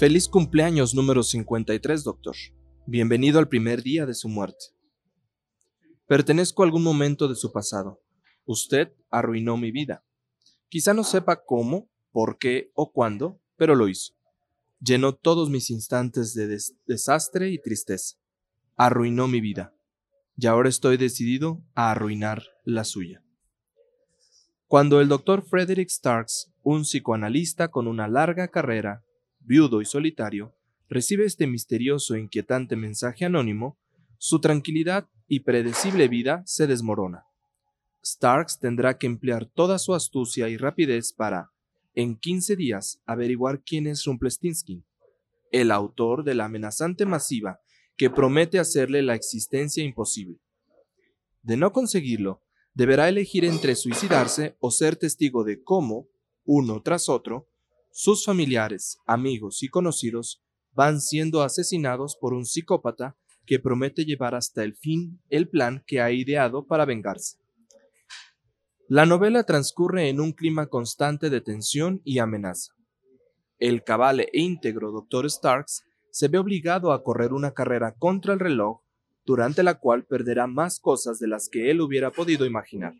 Feliz cumpleaños número 53, doctor. Bienvenido al primer día de su muerte. Pertenezco a algún momento de su pasado. Usted arruinó mi vida. Quizá no sepa cómo, por qué o cuándo, pero lo hizo. Llenó todos mis instantes de desastre y tristeza. Arruinó mi vida. Y ahora estoy decidido a arruinar la suya. Cuando el doctor Frederick Starks, un psicoanalista con una larga carrera, viudo y solitario, recibe este misterioso e inquietante mensaje anónimo, su tranquilidad y predecible vida se desmorona. Starks tendrá que emplear toda su astucia y rapidez para, en 15 días, averiguar quién es Rumplestinsky, el autor de la amenazante masiva que promete hacerle la existencia imposible. De no conseguirlo, deberá elegir entre suicidarse o ser testigo de cómo, uno tras otro, sus familiares, amigos y conocidos van siendo asesinados por un psicópata que promete llevar hasta el fin el plan que ha ideado para vengarse. La novela transcurre en un clima constante de tensión y amenaza. El cabal e íntegro Dr. Starks se ve obligado a correr una carrera contra el reloj durante la cual perderá más cosas de las que él hubiera podido imaginar.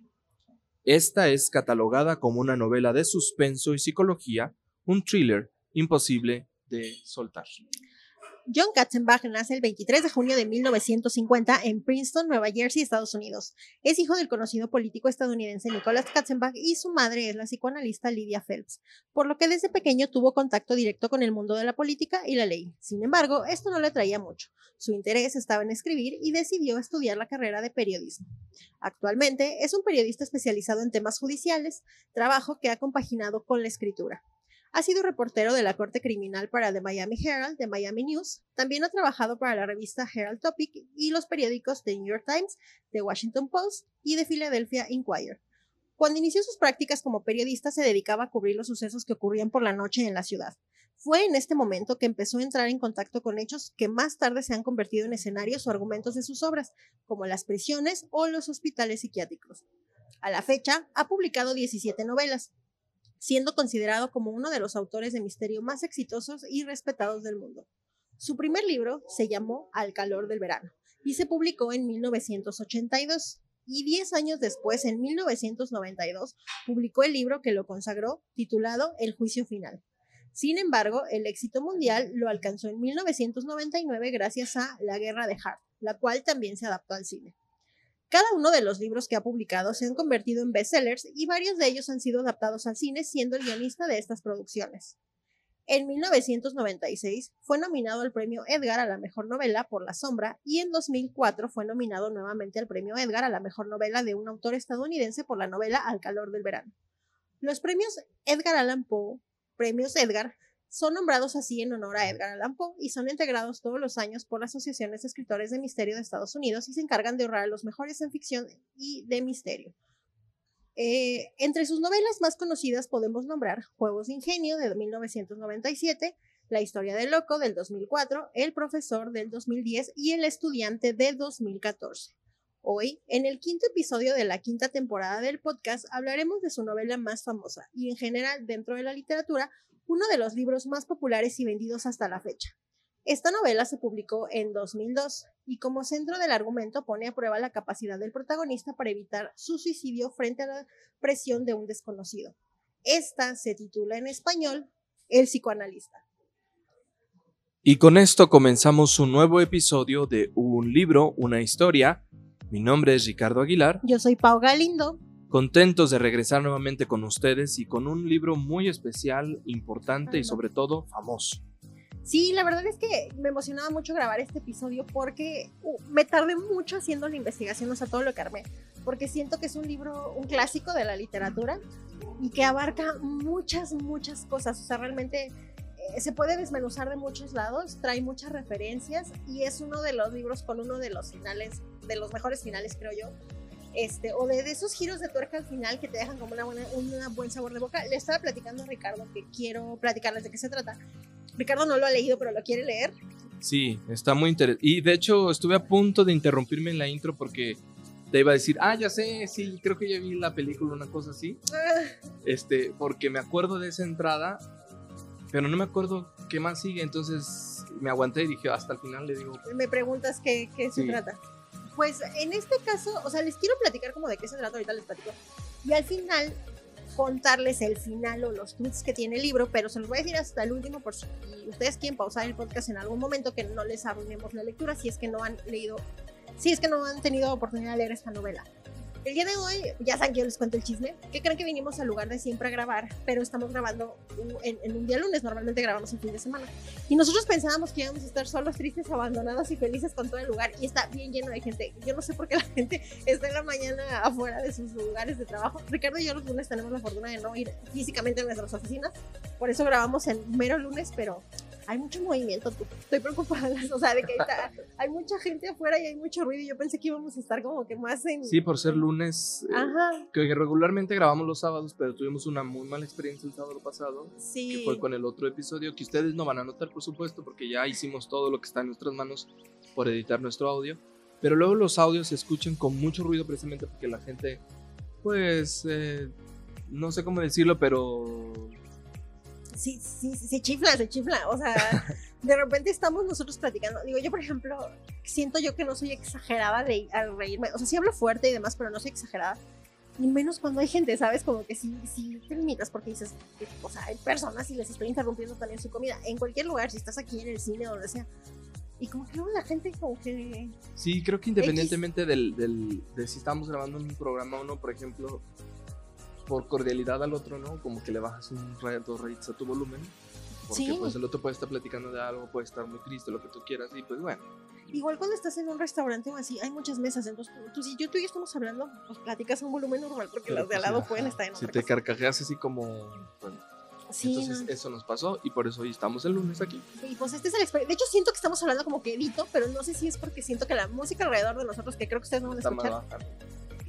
Esta es catalogada como una novela de suspenso y psicología, un thriller imposible de soltar. John Katzenbach nace el 23 de junio de 1950 en Princeton, Nueva Jersey, Estados Unidos. Es hijo del conocido político estadounidense Nicholas Katzenbach y su madre es la psicoanalista Lydia Phelps, por lo que desde pequeño tuvo contacto directo con el mundo de la política y la ley. Sin embargo, esto no le traía mucho. Su interés estaba en escribir y decidió estudiar la carrera de periodismo. Actualmente es un periodista especializado en temas judiciales, trabajo que ha compaginado con la escritura. Ha sido reportero de la Corte Criminal para The Miami Herald, The Miami News. También ha trabajado para la revista Herald Topic y los periódicos The New York Times, The Washington Post y The Philadelphia Inquirer. Cuando inició sus prácticas como periodista se dedicaba a cubrir los sucesos que ocurrían por la noche en la ciudad. Fue en este momento que empezó a entrar en contacto con hechos que más tarde se han convertido en escenarios o argumentos de sus obras, como las prisiones o los hospitales psiquiátricos. A la fecha, ha publicado 17 novelas, siendo considerado como uno de los autores de misterio más exitosos y respetados del mundo. Su primer libro se llamó Al calor del verano y se publicó en 1982 y 10 años después, en 1992, publicó el libro que lo consagró, titulado El juicio final. Sin embargo, el éxito mundial lo alcanzó en 1999 gracias a La guerra de Hart, la cual también se adaptó al cine. Cada uno de los libros que ha publicado se han convertido en bestsellers y varios de ellos han sido adaptados al cine siendo el guionista de estas producciones. En 1996 fue nominado al premio Edgar a la mejor novela por La Sombra y en 2004 fue nominado nuevamente al premio Edgar a la mejor novela de un autor estadounidense por la novela Al calor del verano. Los premios Edgar Allan Poe, premios Edgar, son nombrados así en honor a Edgar Allan Poe y son integrados todos los años por las asociaciones de escritores de misterio de Estados Unidos y se encargan de honrar a los mejores en ficción y de misterio. Eh, entre sus novelas más conocidas podemos nombrar Juegos de Ingenio de 1997, La historia del loco del 2004, El profesor del 2010 y El estudiante de 2014. Hoy, en el quinto episodio de la quinta temporada del podcast, hablaremos de su novela más famosa y en general dentro de la literatura uno de los libros más populares y vendidos hasta la fecha. Esta novela se publicó en 2002 y como centro del argumento pone a prueba la capacidad del protagonista para evitar su suicidio frente a la presión de un desconocido. Esta se titula en español El psicoanalista. Y con esto comenzamos un nuevo episodio de Un libro, una historia. Mi nombre es Ricardo Aguilar. Yo soy Pau Galindo contentos de regresar nuevamente con ustedes y con un libro muy especial, importante y sobre todo famoso. Sí, la verdad es que me emocionaba mucho grabar este episodio porque uh, me tardé mucho haciendo la investigación, o sea, todo lo que armé, porque siento que es un libro, un clásico de la literatura y que abarca muchas, muchas cosas, o sea, realmente eh, se puede desmenuzar de muchos lados, trae muchas referencias y es uno de los libros con uno de los finales, de los mejores finales, creo yo, este, o de, esos giros de tuerca al final que te dejan como una un buen sabor de boca. Le estaba platicando a Ricardo que quiero platicarles de qué se trata. Ricardo no lo ha leído, pero lo quiere leer. Sí, está muy interesante. Y de hecho, estuve a punto de interrumpirme en la intro porque te iba a decir, ah, ya sé, sí, creo que ya vi la película, una cosa así. Ah. Este, porque me acuerdo de esa entrada Pero no me acuerdo qué más sigue, entonces me aguanté y dije hasta el final le digo. Me preguntas qué, qué se Sí. trata. Pues en este caso, o sea, les quiero platicar como de qué se trata, ahorita les platico. Y al final contarles el final o los tweets que tiene el libro, pero se los voy a decir hasta el último por si ustedes quieren pausar el podcast en algún momento que no les arruinemos la lectura si es que no han leído, si es que no han tenido oportunidad de leer esta novela. El día de hoy, ya saben que yo les cuento el chisme, que creen que vinimos al lugar de siempre a grabar, pero estamos grabando un- en, en un día lunes, normalmente grabamos el fin de semana. Y nosotros pensábamos que íbamos a estar solos, tristes, abandonados y felices con todo el lugar. Y está bien lleno de gente. Yo no sé por qué la gente está en la mañana afuera de sus lugares de trabajo. Ricardo y yo los lunes tenemos la fortuna de no ir físicamente a nuestras oficinas. Por eso grabamos en mero lunes, pero hay mucho movimiento. Estoy preocupada, o sea, de que está- hay mucha gente afuera y hay mucho ruido. Y yo pensé que íbamos a estar como que más en... Sí, por ser lunes, eh, Ajá, que regularmente grabamos los sábados, pero tuvimos una muy mala experiencia el sábado pasado. sí. que fue con el otro episodio que ustedes no van a notar, por supuesto, porque ya hicimos todo lo que está en nuestras manos por editar nuestro audio. Pero luego los audios se escuchan con mucho ruido precisamente porque la gente, pues, eh, no sé cómo decirlo, pero sí, sí, sí, se chifla, se chifla. O sea, de repente estamos nosotros platicando. Digo, yo, por ejemplo, siento yo que no soy exagerada de, al reírme. O sea, sí hablo fuerte y demás, pero no soy exagerada. Y menos cuando hay gente, ¿sabes? Como que sí, sí te limitas porque dices, o sea, hay personas y les estoy interrumpiendo también su comida. En cualquier lugar, si estás aquí en el cine o donde sea. Y como que luego la gente como que... sí, creo que independientemente del, del- de si estamos grabando un programa o no, por ejemplo, por cordialidad al otro, ¿no? Como que le bajas un rayo, dos rayitos a tu volumen. Porque Sí. pues el otro puede estar platicando de algo, puede estar muy triste, lo que tú quieras, y pues bueno. Igual cuando estás en un restaurante o así, hay muchas mesas. Entonces, tú, tú- si yo tú y yo estamos hablando, pues platicas a un volumen normal porque Pero, las de al lado ajá, pueden estar en Si otra te cosa. carcajeas así como... bueno, Sí, Entonces no. eso nos pasó y por eso hoy estamos el lunes aquí. Y pues este es el exper- De hecho, siento que estamos hablando como que edito, pero no sé si es porque siento que la música alrededor de nosotros, que creo que ustedes no van a escuchar.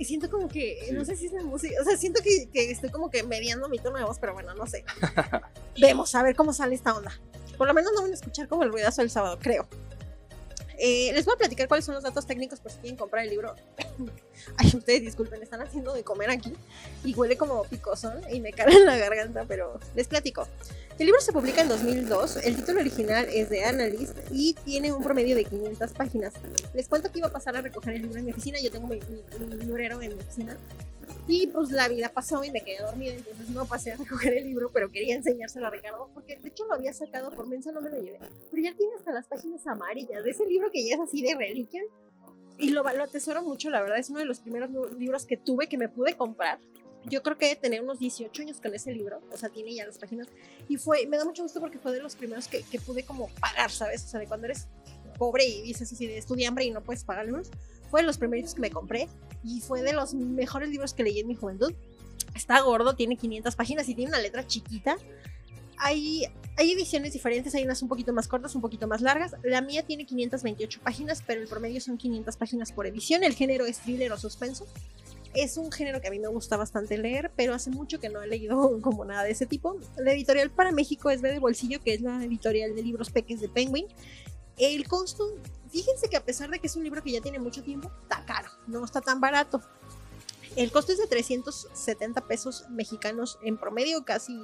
Y siento como que, Sí. no sé si es la música, o sea, siento que, que estoy como que mediando mi tono de voz, pero bueno, no sé. Vemos, a ver cómo sale esta onda. Por lo menos no van a escuchar como el ruidazo del sábado, creo. Eh, les voy a platicar cuáles son los datos técnicos por si quieren comprar el libro. Ay, ustedes disculpen, están haciendo de comer aquí y huele como picosón y me cae en la garganta, pero les platico. El libro se publica en 2002, el título original es de Analyst y tiene un promedio de 500 páginas. Les cuento que iba a pasar a recoger el libro en mi oficina, yo tengo mi, mi- mi librero en mi oficina y pues la vida pasó y me quedé dormida, entonces no pasé a recoger el libro, pero quería enseñárselo a Ricardo porque de hecho lo había sacado por mensa, no me lo llevé, pero ya tiene hasta las páginas amarillas de ese libro que ya es así de reliquia y lo, lo atesoro mucho, la verdad es uno de los primeros libros que tuve que me pude comprar. Yo creo que de tener unos 18 años con ese libro, o sea, tiene ya las páginas. Y fue, me da mucho gusto porque fue de los primeros que, que pude como pagar, ¿sabes? O sea, de cuando eres pobre y dices así de estudia hambre y no puedes pagar libros. Fue de los primeros que me compré y fue de los mejores libros que leí en mi juventud. Está gordo, tiene 500 páginas y tiene una letra chiquita. Hay, hay ediciones diferentes, hay unas un poquito más cortas, un poquito más largas. La mía tiene 528 páginas, pero el promedio son 500 páginas por edición. El género es thriller o suspenso. Es un género que a mí me gusta bastante leer, pero hace mucho que no he leído como nada de ese tipo. La editorial para México es B de Bolsillo, que es la editorial de libros peques de Penguin. El costo, fíjense que a pesar de que es un libro que ya tiene mucho tiempo, está caro, no está tan barato. El costo es de 370 pesos mexicanos en promedio, casi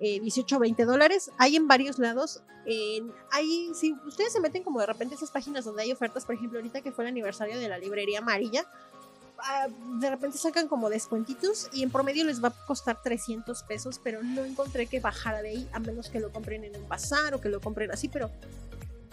eh, 18 o 20 dólares. Hay en varios lados. hay, si ustedes se meten como de repente esas páginas donde hay ofertas, por ejemplo, ahorita que fue el aniversario de la librería amarilla, ah, de repente sacan como descuentitos y en promedio les va a costar 300 pesos, pero no encontré que bajara de ahí, a menos que lo compren en un bazar o que lo compren así, pero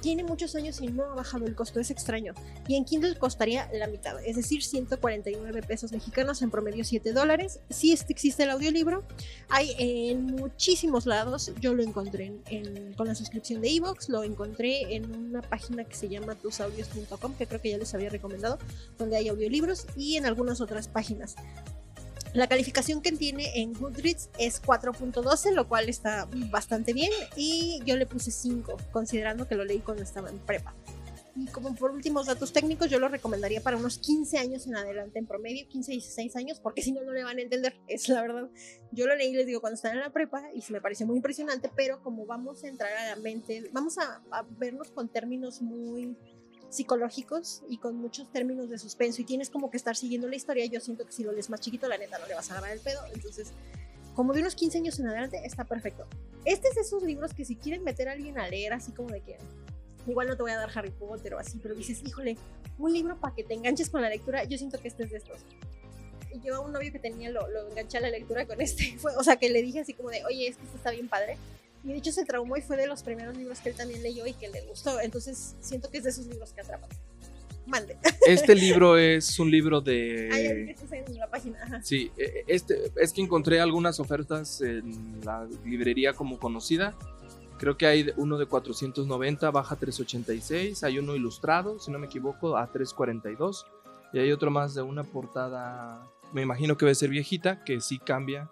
tiene muchos años y no ha bajado el costo, es extraño. Y en Kindle costaría la mitad, es decir, 149 pesos mexicanos, en promedio 7 dólares. Si existe el audiolibro, hay en muchísimos lados. Yo lo encontré en- en- con la suscripción de Evox, lo encontré en una página que se llama tusaudios.com, que creo que ya les había recomendado, donde hay audiolibros, y en algunas otras páginas. La calificación que tiene en Goodreads es 4.12, lo cual está bastante bien. Y yo le puse 5, considerando que lo leí cuando estaba en prepa. Y como por últimos datos técnicos, yo lo recomendaría para unos 15 años en adelante, en promedio, 15, 16 años, porque si no, no le van a entender. Es la verdad. Yo lo leí, les digo, cuando estaba en la prepa y se me pareció muy impresionante, pero como vamos a entrar a la mente, vamos a, a vernos con términos muy psicológicos y con muchos términos de suspenso y tienes como que estar siguiendo la historia, yo siento que si lo lees más chiquito, la neta no le vas a agarrar el pedo, entonces como de unos 15 años en adelante está perfecto. Este es de esos libros que si quieren meter a alguien a leer, así como de que igual no te voy a dar Harry Potter o así, pero dices, híjole, un libro para que te enganches con la lectura, yo siento que este es de estos. Yo a un novio que tenía lo, lo enganché a la lectura con este, fue, o sea, que le dije así como de, oye, es que este está bien padre. Y de hecho se traumó y fue de los primeros libros que él también leyó y que le gustó. Entonces siento que es de esos libros que atrapan. Mande. Este libro es un libro de. Que estás en la página. Ajá. Sí, eh, este, es que encontré algunas ofertas en la librería como conocida. Creo que hay uno de 490, baja 386. Hay uno ilustrado, si no me equivoco, a 342. Y hay otro más de una portada, me imagino que debe ser viejita, que sí cambia.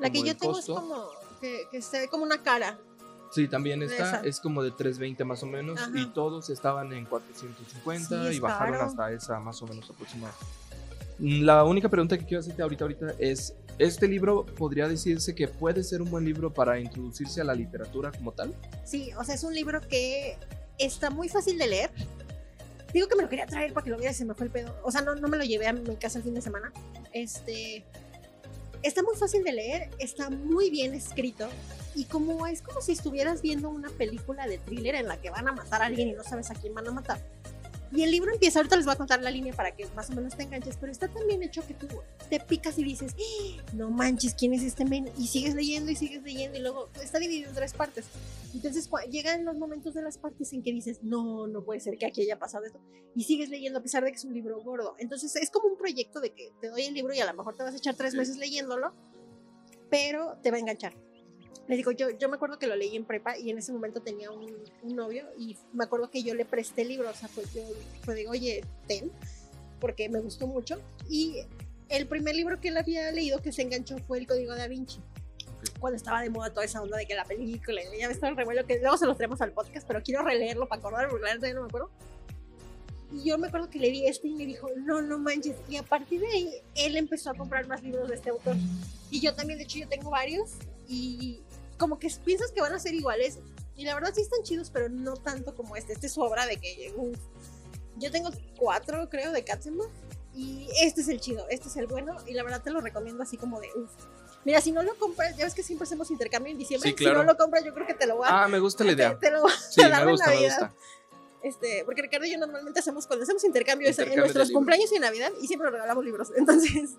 La que yo tengo costo. es como que, que se ve como una cara. Sí, también está, es como de 320 más o menos. Ajá. Y todos estaban en 450 Sí, y bajaron caro. hasta esa más o menos aproximada. La única pregunta que quiero hacerte ahorita, ahorita es, ¿este libro podría decirse que puede ser un buen libro para introducirse a la literatura como tal? Sí, o sea, es un libro que está muy fácil de leer. Digo que me lo quería traer para que lo viera y se me fue el pedo. O sea, no, no me lo llevé a mi casa el fin de semana. Este. Está muy fácil de leer, está muy bien escrito. Y como es como si estuvieras viendo una película de thriller en la que van a matar a alguien y no sabes a quién van a matar. Y el libro empieza, ahorita les voy a contar la línea para que más o menos te enganches, pero está tan bien hecho que tú te picas y dices, "Ah, no manches, ¿quién es este men? Y sigues leyendo y sigues leyendo y luego está dividido en tres partes. Entonces llegan los momentos de las partes en que dices, no, no puede ser que aquí haya pasado esto. Y sigues leyendo a pesar de que es un libro gordo. Entonces es como un proyecto de que te doy el libro y a lo mejor te vas a echar tres meses leyéndolo, pero te va a enganchar. Les digo, yo, yo me acuerdo que lo leí en prepa y en ese momento tenía un, un novio y me acuerdo que yo le presté el libro, o sea, pues yo fue de, oye, ten, porque me gustó mucho. Y el primer libro que él había leído que se enganchó fue El Código da Vinci. Cuando estaba de moda toda esa onda de que la película, ya ves todo el revuelo que luego se los traemos al podcast, pero quiero releerlo para acordarme, porque ya no me acuerdo. Y yo me acuerdo que le di este y me dijo, no, no manches. Y a partir de ahí, él empezó a comprar más libros de este autor. Y yo también, de hecho, yo tengo varios. Y como que piensas que van a ser iguales. Y la verdad sí están chidos, pero no tanto como este. Este es su obra de que uf. Yo tengo cuatro, creo, de Katzenbach. Y este es el chido, este es el bueno. Y la verdad te lo recomiendo así como de uff. Mira, si no lo compras, ya ves que siempre hacemos intercambio en diciembre. Sí, claro. Si no lo compras, yo creo que te lo voy a, Ah, me gusta la idea. te, te lo voy a Sí, dar me gusta, me Navidad. gusta. Este, porque Ricardo y yo normalmente hacemos cuando hacemos intercambio, es en Intercambio de nuestros libros. cumpleaños y Navidad y siempre regalamos libros. Entonces,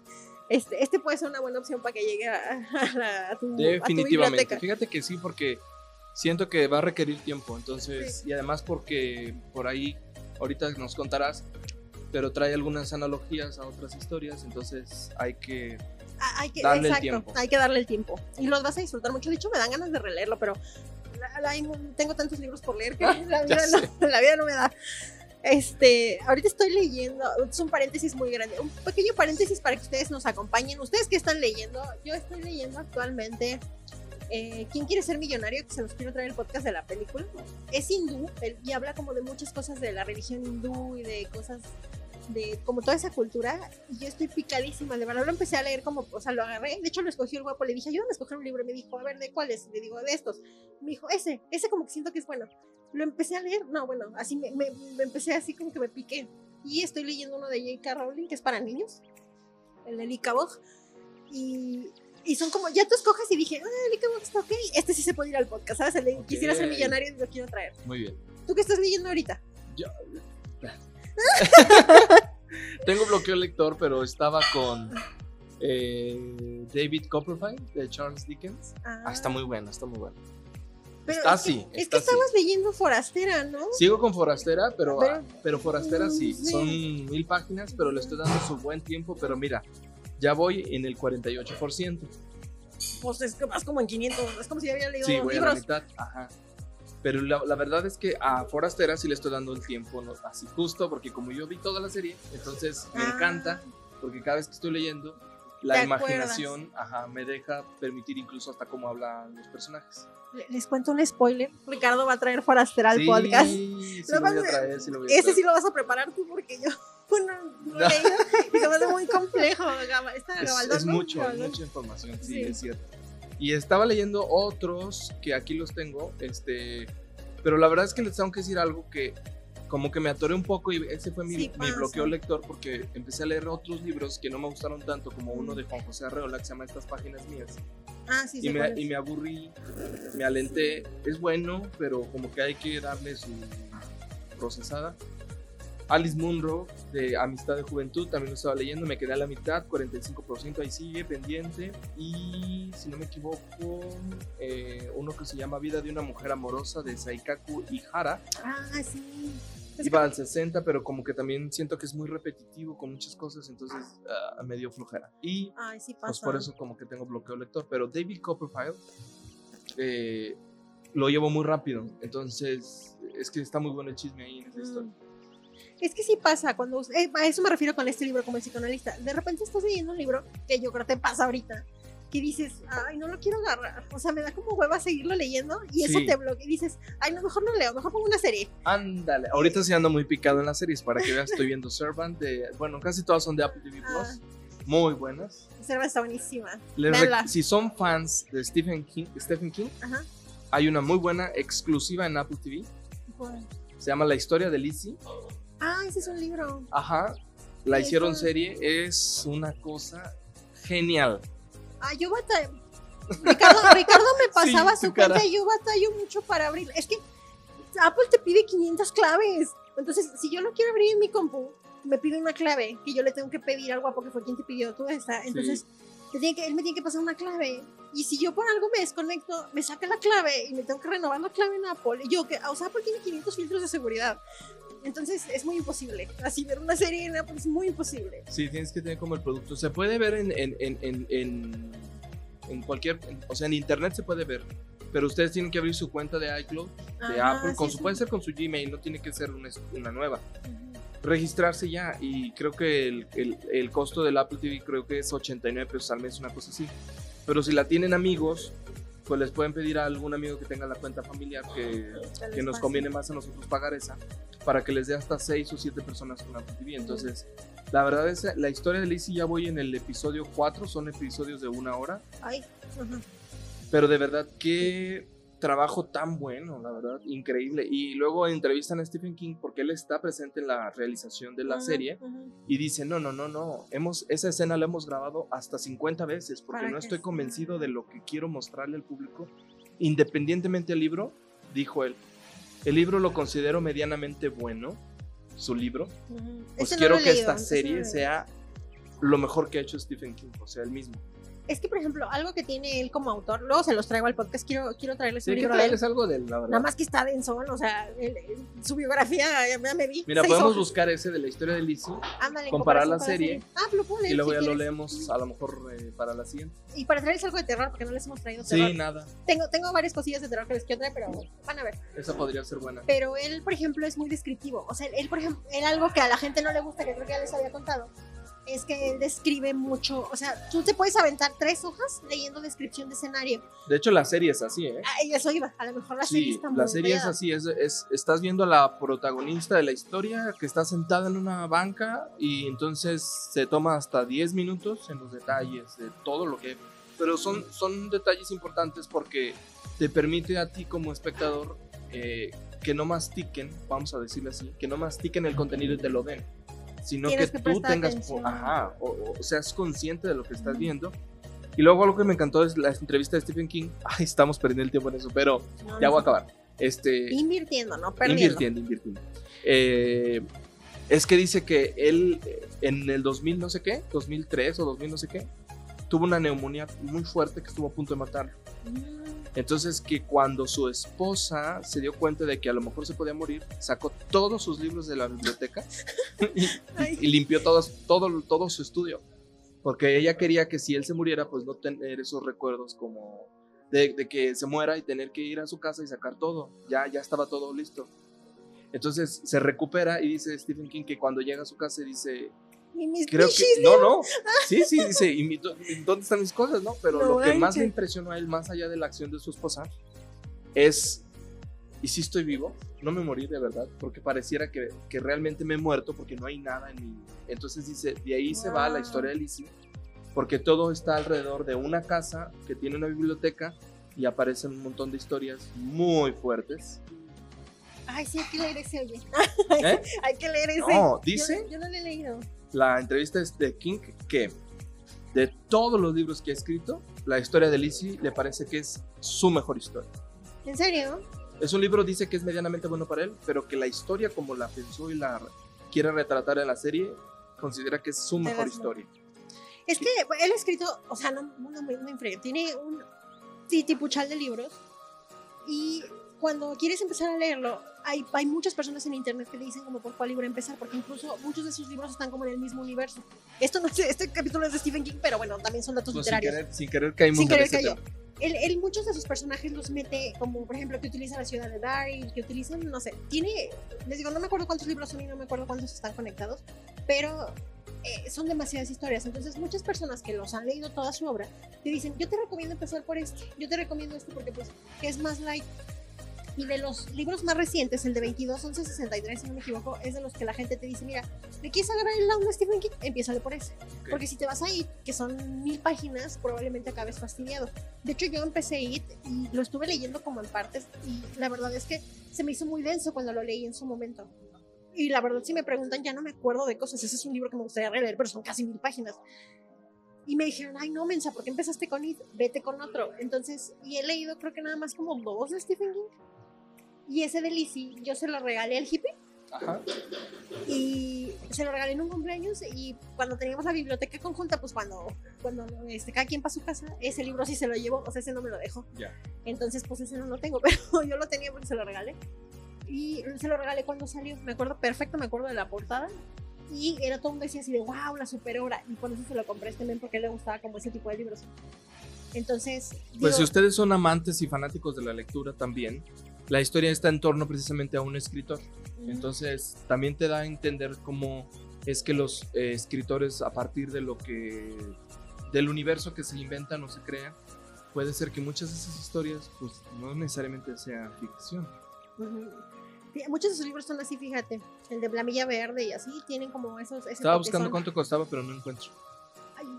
este, este puede ser una buena opción para que llegue a, a la- a tu, a tu Definitivamente. Fíjate que sí, porque siento que va a requerir tiempo. Entonces, y además porque por ahí, ahorita nos contarás, pero trae algunas analogías a otras historias. Entonces hay que. Ah, hay que, Darle el exacto, tiempo. hay que darle el tiempo. Y los vas a disfrutar mucho. De hecho, me dan ganas de releerlo, pero la- la- tengo tantos libros por leer que la, vida Ya no, la vida no me da. Este, ahorita estoy leyendo, es un paréntesis muy grande, un pequeño paréntesis para que ustedes nos acompañen. Ustedes que están leyendo, yo estoy leyendo actualmente eh, ¿Quién quiere ser millonario? Que se los quiero traer el podcast de la película. Es hindú él- y habla como de muchas cosas de la religión hindú y de cosas de como toda esa cultura. Y yo estoy picadísima, de verdad lo empecé a leer como, o sea, lo agarré. De hecho, lo escogió el guapo. Le dije, ayúdame a escoger un libro. Me dijo, a ver, ¿de cuáles? Le digo, de estos. Me dijo, ese, ese como que siento que es bueno. Lo empecé a leer. No, bueno, así me, me- me empecé así como que me piqué. Y estoy leyendo uno de J.K. Rowling, que es para niños. El de Licabog. Y, y son como, ya tú escoges y dije, ah, Licabog está ok. Este sí se puede ir al podcast, ¿sabes? El de quisiera ser millonario y lo quiero traer. Muy bien. ¿Tú qué estás leyendo ahorita? Yo- Tengo bloqueo lector, pero estaba con eh, David Copperfield de Charles Dickens. Ah, está muy bueno, está muy bueno. Pero está es que- Es que estabas leyendo Forastera, ¿no? Sigo con Forastera, pero, Pero- ah, pero Forastera sí, Sí. son mil páginas, pero le estoy dando su buen tiempo. Pero mira, ya voy en el 48%. Pues es que vas como en 500. Es como si ya había leído Sí, voy a la libros. mitad. Ajá. Pero la, la verdad es que a Forastera sí le estoy dando el tiempo ¿no? así justo, porque como yo vi toda la serie, entonces me Ah. encanta, porque cada vez que estoy leyendo, la imaginación ajá, me deja permitir incluso hasta cómo hablan los personajes. Le- Les cuento un spoiler. Ricardo va a traer Forastera al sí, podcast. Sí, Lo a traer, sí lo voy a Ese sí lo vas a preparar tú porque yo no, no he leído y se me muy complejo. Esta Es, Gabaldón, es ¿no? mucho, Gabaldón. mucha información, sí, Sí. es cierto. Y estaba leyendo otros que aquí los tengo, este, pero la verdad es que les tengo que decir algo que como que me atoré un poco y ese fue mi, Sí, mi bloqueo lector porque empecé a leer otros libros que no me gustaron tanto, como uno de Juan José Arreola que se llama Estas páginas mías. Ah, sí, y, me, y me aburrí, me alenté. Es bueno, pero como que hay que darle su procesada. Alice Munro, de Amistad de Juventud, también lo estaba leyendo, me quedé a la mitad, 45% ahí sigue pendiente. Y si no me equivoco, eh, uno que se llama Vida de una mujer amorosa de Saikaku Ihara. Ah, sí. Iba al 60, pero como que también siento que es muy repetitivo con muchas cosas, entonces ah, me dio flojera. Y Ay, sí pasa. pues por eso como que tengo bloqueo lector. Pero David Copperfield eh, lo llevo muy rápido. Entonces es que está muy bueno el chisme ahí en esa Mm. historia. Es que sí pasa, cuando eh, a eso me refiero con este libro como el psicoanalista. De repente estás leyendo un libro que yo creo que te pasa ahorita, que dices, ay, no lo quiero agarrar. O sea, me da como hueva seguirlo leyendo y eso Sí. te bloquea. Y dices, ay, no, mejor no leo, mejor pongo una serie. Ándale. Ahorita sí ando muy picado en las series. Para que veas, estoy viendo Servant. De, bueno, casi todas son de Apple TV Ah. Plus. Muy buenas. Serva está buenísima. Si son fans de Stephen King, Stephen King, Ajá. hay una muy buena exclusiva en Apple TV. Bueno. Se llama La historia de Lizzie. Ah, ese es un libro. Ajá. La Sí, hicieron está- serie. Es una cosa genial. Ah, yo batallo. Ricardo, Ricardo me pasaba Sí, su cara. cuenta y yo batallo mucho para abrir. Es que Apple te pide 500 claves. Entonces, si yo lo quiero abrir en mi compu, me pide una clave que yo le tengo que pedir al guapo que fue quien te pidió tú esta. Entonces, te tiene que, él me tiene que pasar una clave. Y si yo por algo me desconecto, me saca la clave y me tengo que renovar la clave en Apple. Y yo, que, o sea, Apple tiene 500 filtros de seguridad. Entonces, es muy imposible. Así ver una serie en Apple es muy imposible. Sí, tienes que tener como el producto. Se puede ver en, en, en, en, en, cualquier. o sea, en internet se puede ver. Pero ustedes tienen que abrir su cuenta de iCloud, de Apple. Con su, sí. puede ser con su Gmail, no tiene que ser una, una nueva. Registrarse ya. Y creo que el, el, el costo del Apple TV creo que es 89 pesos al mes, una cosa así. Pero si la tienen amigos, pues les pueden pedir a algún amigo que tenga la cuenta familiar que, que nos conviene más a nosotros pagar esa para que les dé hasta 6 o 7 personas Apple TV. Entonces, la verdad es la historia de Lizzie ya voy en el episodio 4, son episodios de una hora, Ay, ajá. pero de verdad qué trabajo tan bueno, la verdad, increíble. Y luego entrevistan a Stephen King porque él está presente en la realización de la serie y dice, "No, no, no, no, hemos esa escena la hemos grabado hasta 50 veces porque no estoy sea- convencido de lo que quiero mostrarle al público independientemente del libro", dijo él. El libro lo considero medianamente bueno, su libro. Ujú. Pues no quiero que esta serie sea lo mejor que ha hecho Stephen King, o sea, el mismo. Es que, por ejemplo, algo que tiene él como autor, luego se los traigo al podcast, quiero, quiero traerles Sí, un libro traerles algo de la verdad. Nada más que está denso, o sea, el- el- su biografía, ya, me vi. Mira, podemos hojas. buscar ese de la historia de Lizzie Ándale, comparar la con serie Ah, lo puedo leer y luego si ya lo leemos a lo mejor eh, para la siguiente. Y para traerles algo de terror, porque no les hemos traído terror. Sí, nada, Tengo, tengo varias cosillas de terror que les quiero traer, pero van a ver. esa podría ser buena. Pero él, por ejemplo, es muy descriptivo. O sea, él, por ejemplo, él algo que a la gente no le gusta, que creo que ya les había contado, es que él describe mucho. O sea, tú te puedes aventar tres hojas leyendo descripción de escenario. De hecho, la serie es así, ¿eh? Ah, eso iba. A lo mejor la serie Sí, está muy la serie es así, es, es- estás viendo a la protagonista de la historia que está sentada en una banca y entonces se toma hasta 10 minutos en los detalles de todo lo que... Pero son, son detalles importantes porque te permite a ti como espectador eh, que no mastiquen, vamos a decirlo así, que no mastiquen el contenido y te lo den, sino que, que tú tengas, atención. ajá, o, o seas consciente de lo que estás viendo. Y luego algo que me encantó es la entrevista de Stephen King. Ay, estamos perdiendo el tiempo en eso, pero No, ya no voy a acabar. Este, Invirtiendo, no perdiendo. invirtiendo, invirtiendo. Eh, es que dice que él en el 2000 no sé qué, 2003 o 2000 no sé qué, tuvo una neumonía muy fuerte que estuvo a punto de matarlo. Mm, Entonces que cuando su esposa se dio cuenta de que a lo mejor se podía morir, sacó todos sus libros de la biblioteca y, y- Ay. y limpió todos, todo, todo su estudio. Porque ella quería que si él se muriera, pues no tener esos recuerdos como de, de que se muera y tener que ir a su casa y sacar todo. Ya, ya estaba todo listo. Entonces se recupera y dice Stephen King que cuando llega a su casa dice, Y mis creo bichis, que... No, no. Sí, sí, dice, ¿y mi- dónde están mis cosas? No, pero No lo que más manches. le impresionó a él, más allá de la acción de su esposa, es, ¿y si estoy vivo? No me morí de verdad, porque pareciera que, que realmente me he muerto porque no hay nada en mí. Entonces dice, de ahí se va la Wow. historia de Lizzie, porque todo está alrededor de una casa que tiene una biblioteca y aparecen un montón de historias muy fuertes. Ay, sí, hay que leer ese, oye. ¿Eh? hay que leer ese. No, dice- Yo, yo no lo he leído. La entrevista es de King que de todos los libros que ha escrito, la historia de Lizzie le parece que es su mejor historia. ¿En serio? Es un libro, dice que es medianamente bueno para él, pero que la historia como la pensó y la quiere retratar en la serie, considera que es su mejor las historia. Es que él ha escrito, o sea, no, no, no, no tiene un titipuchal de libros y cuando quieres empezar a leerlo, hay, hay muchas personas en internet que te dicen como por cuál libro empezar, porque incluso muchos de sus libros están como en el mismo universo. Esto no sé, este capítulo es de Stephen King, pero bueno, también son datos Pues sin, literarios. querer, sin querer caímos Sin querer cayó. Él, él muchos de sus personajes los mete como, por ejemplo, que utiliza la ciudad de Daryl, que utilizan, no sé, tiene, les digo, no me acuerdo cuántos libros son y no me acuerdo cuántos están conectados, pero eh, son demasiadas historias. Entonces, muchas personas que los han leído toda su obra te dicen, yo te recomiendo empezar por este, yo te recomiendo este porque pues es más light. Y de los libros más recientes, el de 22, 11, 63, si no me equivoco, es de los que la gente te dice, mira, ¿le quieres agarrar el lado de Stephen King? Empiézale por ese. Porque si te vas a ir, que son mil páginas, probablemente acabes fastidiado. De hecho, yo empecé IT y lo estuve leyendo como en partes y la verdad es que se me hizo muy denso cuando lo leí en su momento. Y la verdad, si me preguntan, ya no me acuerdo de cosas. Ese es un libro que me gustaría releer, pero son casi mil páginas. Y me dijeron, ay, no, mensa, ¿por qué empezaste con IT? Vete con otro. Entonces, y he leído creo que nada más como dos de Stephen King. Y ese de Lizzie, yo se lo regalé al hippie Ajá. y se lo regalé en un cumpleaños y cuando teníamos la biblioteca conjunta, pues cuando, cuando este, cada quien para su casa, ese libro sí se lo llevó, o sea, ese no me lo dejó. Ya. Entonces, pues ese no lo tengo, pero yo lo tenía porque se lo regalé. Y se lo regalé cuando salió, me acuerdo perfecto, me acuerdo de la portada. Y era todo un decía así de, wow, la super obra. Y por eso se lo compré a este porque le gustaba como ese tipo de libros. Entonces, Pues si digo, ustedes son amantes y fanáticos de la lectura también, la historia está en torno precisamente a un escritor. Entonces también te da a entender cómo es que los eh, escritores a partir de lo que del universo que se inventan o se crean, puede ser que muchas de esas historias pues no necesariamente sean ficción. Muchos de sus libros son así, fíjate. El de Blamilla Verde y así tienen como esos. Estaba buscando cuánto costaba, pero no encuentro.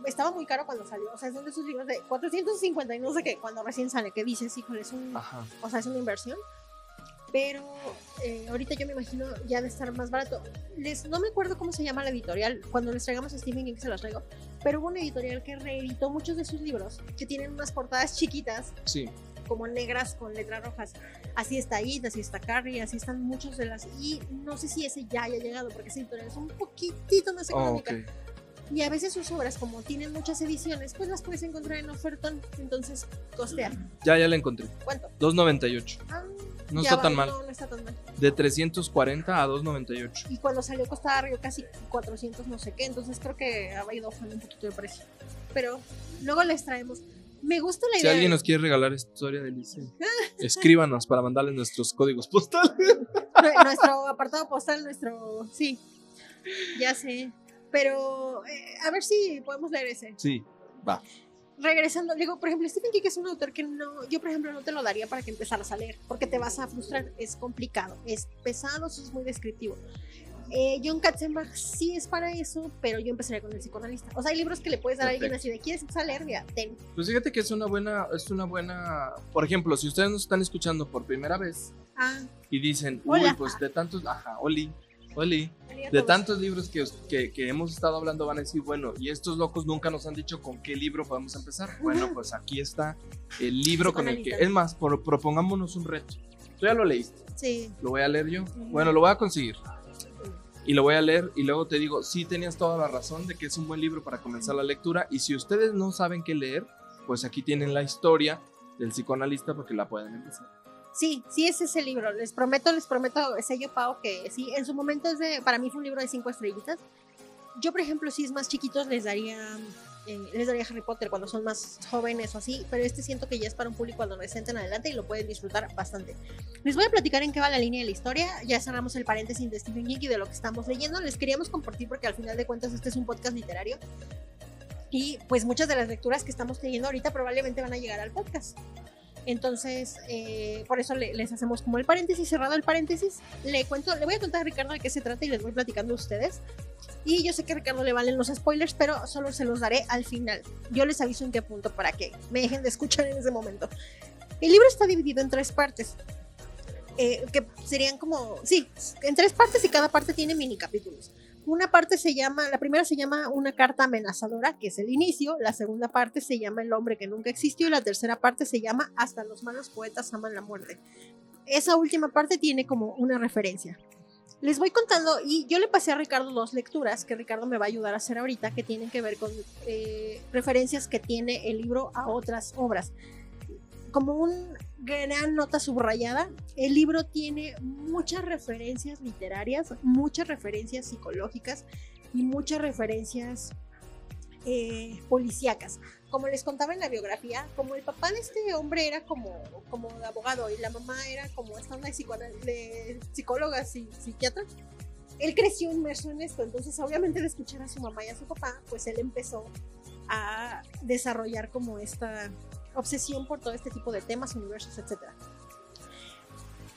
Estaba muy caro cuando salió. O sea, son de esos libros de 450 y no sé qué, cuando recién sale, que dices, híjole, es un, Ajá. o sea, es una inversión. Pero eh, ahorita yo me imagino ya de estar más barato. Les, no me acuerdo cómo se llama la editorial. Cuando les traigamos a Stephen King se los traigo. Pero hubo una editorial que reeditó muchos de sus libros, que tienen unas portadas chiquitas, Sí. como negras con letras rojas. Así está Id, así está Carrie, así están muchos de las. Y no sé si ese ya haya llegado, porque esa editorial es un poquitito más Oh, económica. Y a veces sus obras, como tienen muchas ediciones, pues las puedes encontrar en ofertón. Entonces, costea. Ya, ya la encontré. ¿Cuánto? 2.98. Ah, No está va, tan mal. No, no está tan mal. De 340 a 2.98. Y cuando salió costaba arriba casi 400 no sé qué. Entonces creo que ha ido bajando un poquito de precio. Pero luego les traemos. Me gusta la Si idea. alguien de- nos quiere regalar esta historia de Lice, escríbanos para mandarles nuestros códigos postales. Nue- nuestro apartado postal, nuestro... Sí, ya sé. Pero eh, a ver si podemos leer ese. Sí, va. regresando, digo, por ejemplo, Stephen King es un autor que no, yo por ejemplo no te lo daría para que empezaras a leer, porque te vas a frustrar, es complicado, es pesado, es muy descriptivo. Eh, John Katzenbach sí es para eso, pero yo empezaría con el psicoanalista. O sea, hay libros que le puedes dar a alguien así de, ¿quieres empezar a leer? Mira, ten. Pues fíjate que es una buena, es una buena, por ejemplo, si ustedes nos están escuchando por primera vez Ah, y dicen, uy, Hola. pues de tantos, ajá, Oli, Oli, de tantos libros que, que, que hemos estado hablando van a decir, bueno, y estos locos nunca nos han dicho con qué libro podemos empezar. Bueno, pues aquí está el libro con el que, es más, por- propongámonos un reto. Tú ya lo leíste, Sí. lo voy a leer yo. Bueno, lo voy a conseguir. Y lo voy a leer y luego te digo, sí tenías toda la razón de que es un buen libro para comenzar la lectura. Y si ustedes no saben qué leer, pues aquí tienen la historia del psicoanalista porque la pueden empezar. Sí, sí es ese libro. Les prometo, les prometo, sello Pau, que sí, en su momento es de, para mí fue un libro de cinco estrellitas. Yo, por ejemplo, si es más chiquitos, les daría, eh, les daría Harry Potter cuando son más jóvenes o así, pero este siento que ya es para un público adolescente en adelante y lo pueden disfrutar bastante. Les voy a platicar en qué va la línea de la historia. Ya cerramos el paréntesis de Stephen King y de lo que estamos leyendo. Les queríamos compartir porque al final de cuentas este es un podcast literario. Y pues muchas de las lecturas que estamos teniendo ahorita probablemente van a llegar al podcast. Entonces, eh, por eso le- les hacemos como el paréntesis, cerrado el paréntesis. Le cuento, le voy a contar a Ricardo de qué se trata y les voy platicando a ustedes. Y yo sé que a Ricardo le valen los spoilers, pero solo se los daré al final. Yo les aviso en qué punto para que me dejen de escuchar en ese momento. El libro está dividido en tres partes. eh, que serían como, sí, en tres partes y cada parte tiene mini capítulos. Una parte se llama, la primera se llama Una carta amenazadora, que es el inicio, la segunda parte se llama El hombre que nunca existió y la tercera parte se llama Hasta los malos poetas aman la muerte. Esa última parte tiene como una referencia. Les voy contando y yo le pasé a Ricardo dos lecturas que Ricardo me va a ayudar a hacer ahorita que tienen que ver con eh, referencias que tiene el libro a otras obras. Como un gran nota subrayada, el libro tiene muchas referencias literarias, muchas referencias psicológicas y muchas referencias eh, policíacas. Como les contaba en la biografía, como el papá de este hombre era como, como abogado y la mamá era como esta de, de psicóloga y psiquiatra, él creció inmerso en esto. Entonces, obviamente, de escuchar a su mamá y a su papá, pues él empezó a desarrollar como esta obsesión por todo este tipo de temas, universos, etc.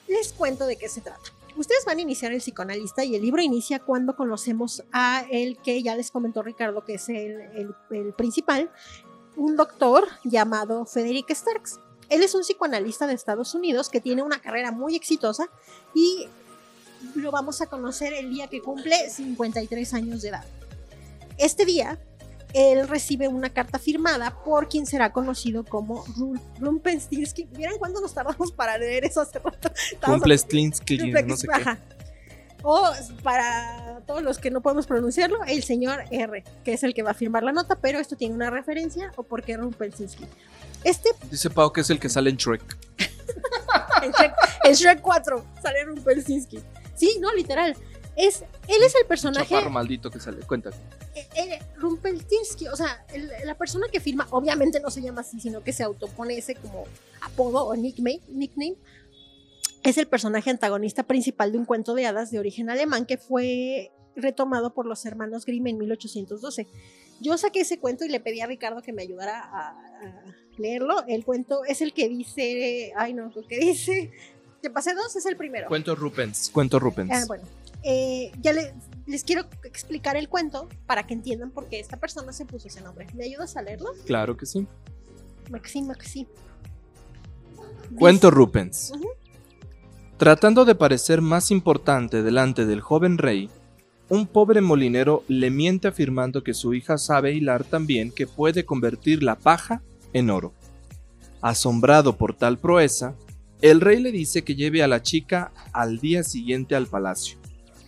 Les cuento de qué se trata. Ustedes van a iniciar el psicoanalista y el libro inicia cuando conocemos a el que ya les comentó Ricardo, que es el, el, principal, un doctor llamado Frederick Starks. Él es un psicoanalista de Estados Unidos que tiene una carrera muy exitosa y lo vamos a conocer el día que cumple 53 años de edad. Este día él recibe una carta firmada por quien será conocido como Rumpelstiltskin. ¿Vieron cuándo nos tardamos para leer eso hace rato? Rumpelstiltskin, no sé qué. O para todos los que no podemos pronunciarlo, el señor R, que es el que va a firmar la nota, pero esto tiene una referencia o por qué Rumpelstiltskin. Este... Dice Pau que es el que sale en Shrek. en, Shrek en Shrek 4 sale Rumpelstiltskin. Sí, no, literal. Es, él es el personaje. Chaparro maldito que sale, cuéntame. Eh, eh, Rumpeltinsky, o sea, la persona que firma, obviamente no se llama así, sino que se autopone ese como apodo o nickname, nickname. Es el personaje antagonista principal de un cuento de hadas de origen alemán que fue retomado por los hermanos Grimm en 1812. Yo saqué ese cuento y le pedí a Ricardo que me ayudara a, leerlo. El cuento es el que dice, ay no, lo que dice, te pasé dos, es el primero. Cuento Rupens, cuento Rupens. Ah, bueno, eh, ya les quiero explicar el cuento para que entiendan por qué esta persona se puso ese nombre. ¿Me ayudas a leerlo? Claro que sí. Maxi, Maxi. Cuento Rupens. Tratando de parecer más importante delante del joven rey, un pobre molinero le miente afirmando que su hija sabe hilar tan bien que puede convertir la paja en oro. Asombrado por tal proeza, el rey le dice que lleve a la chica al día siguiente al palacio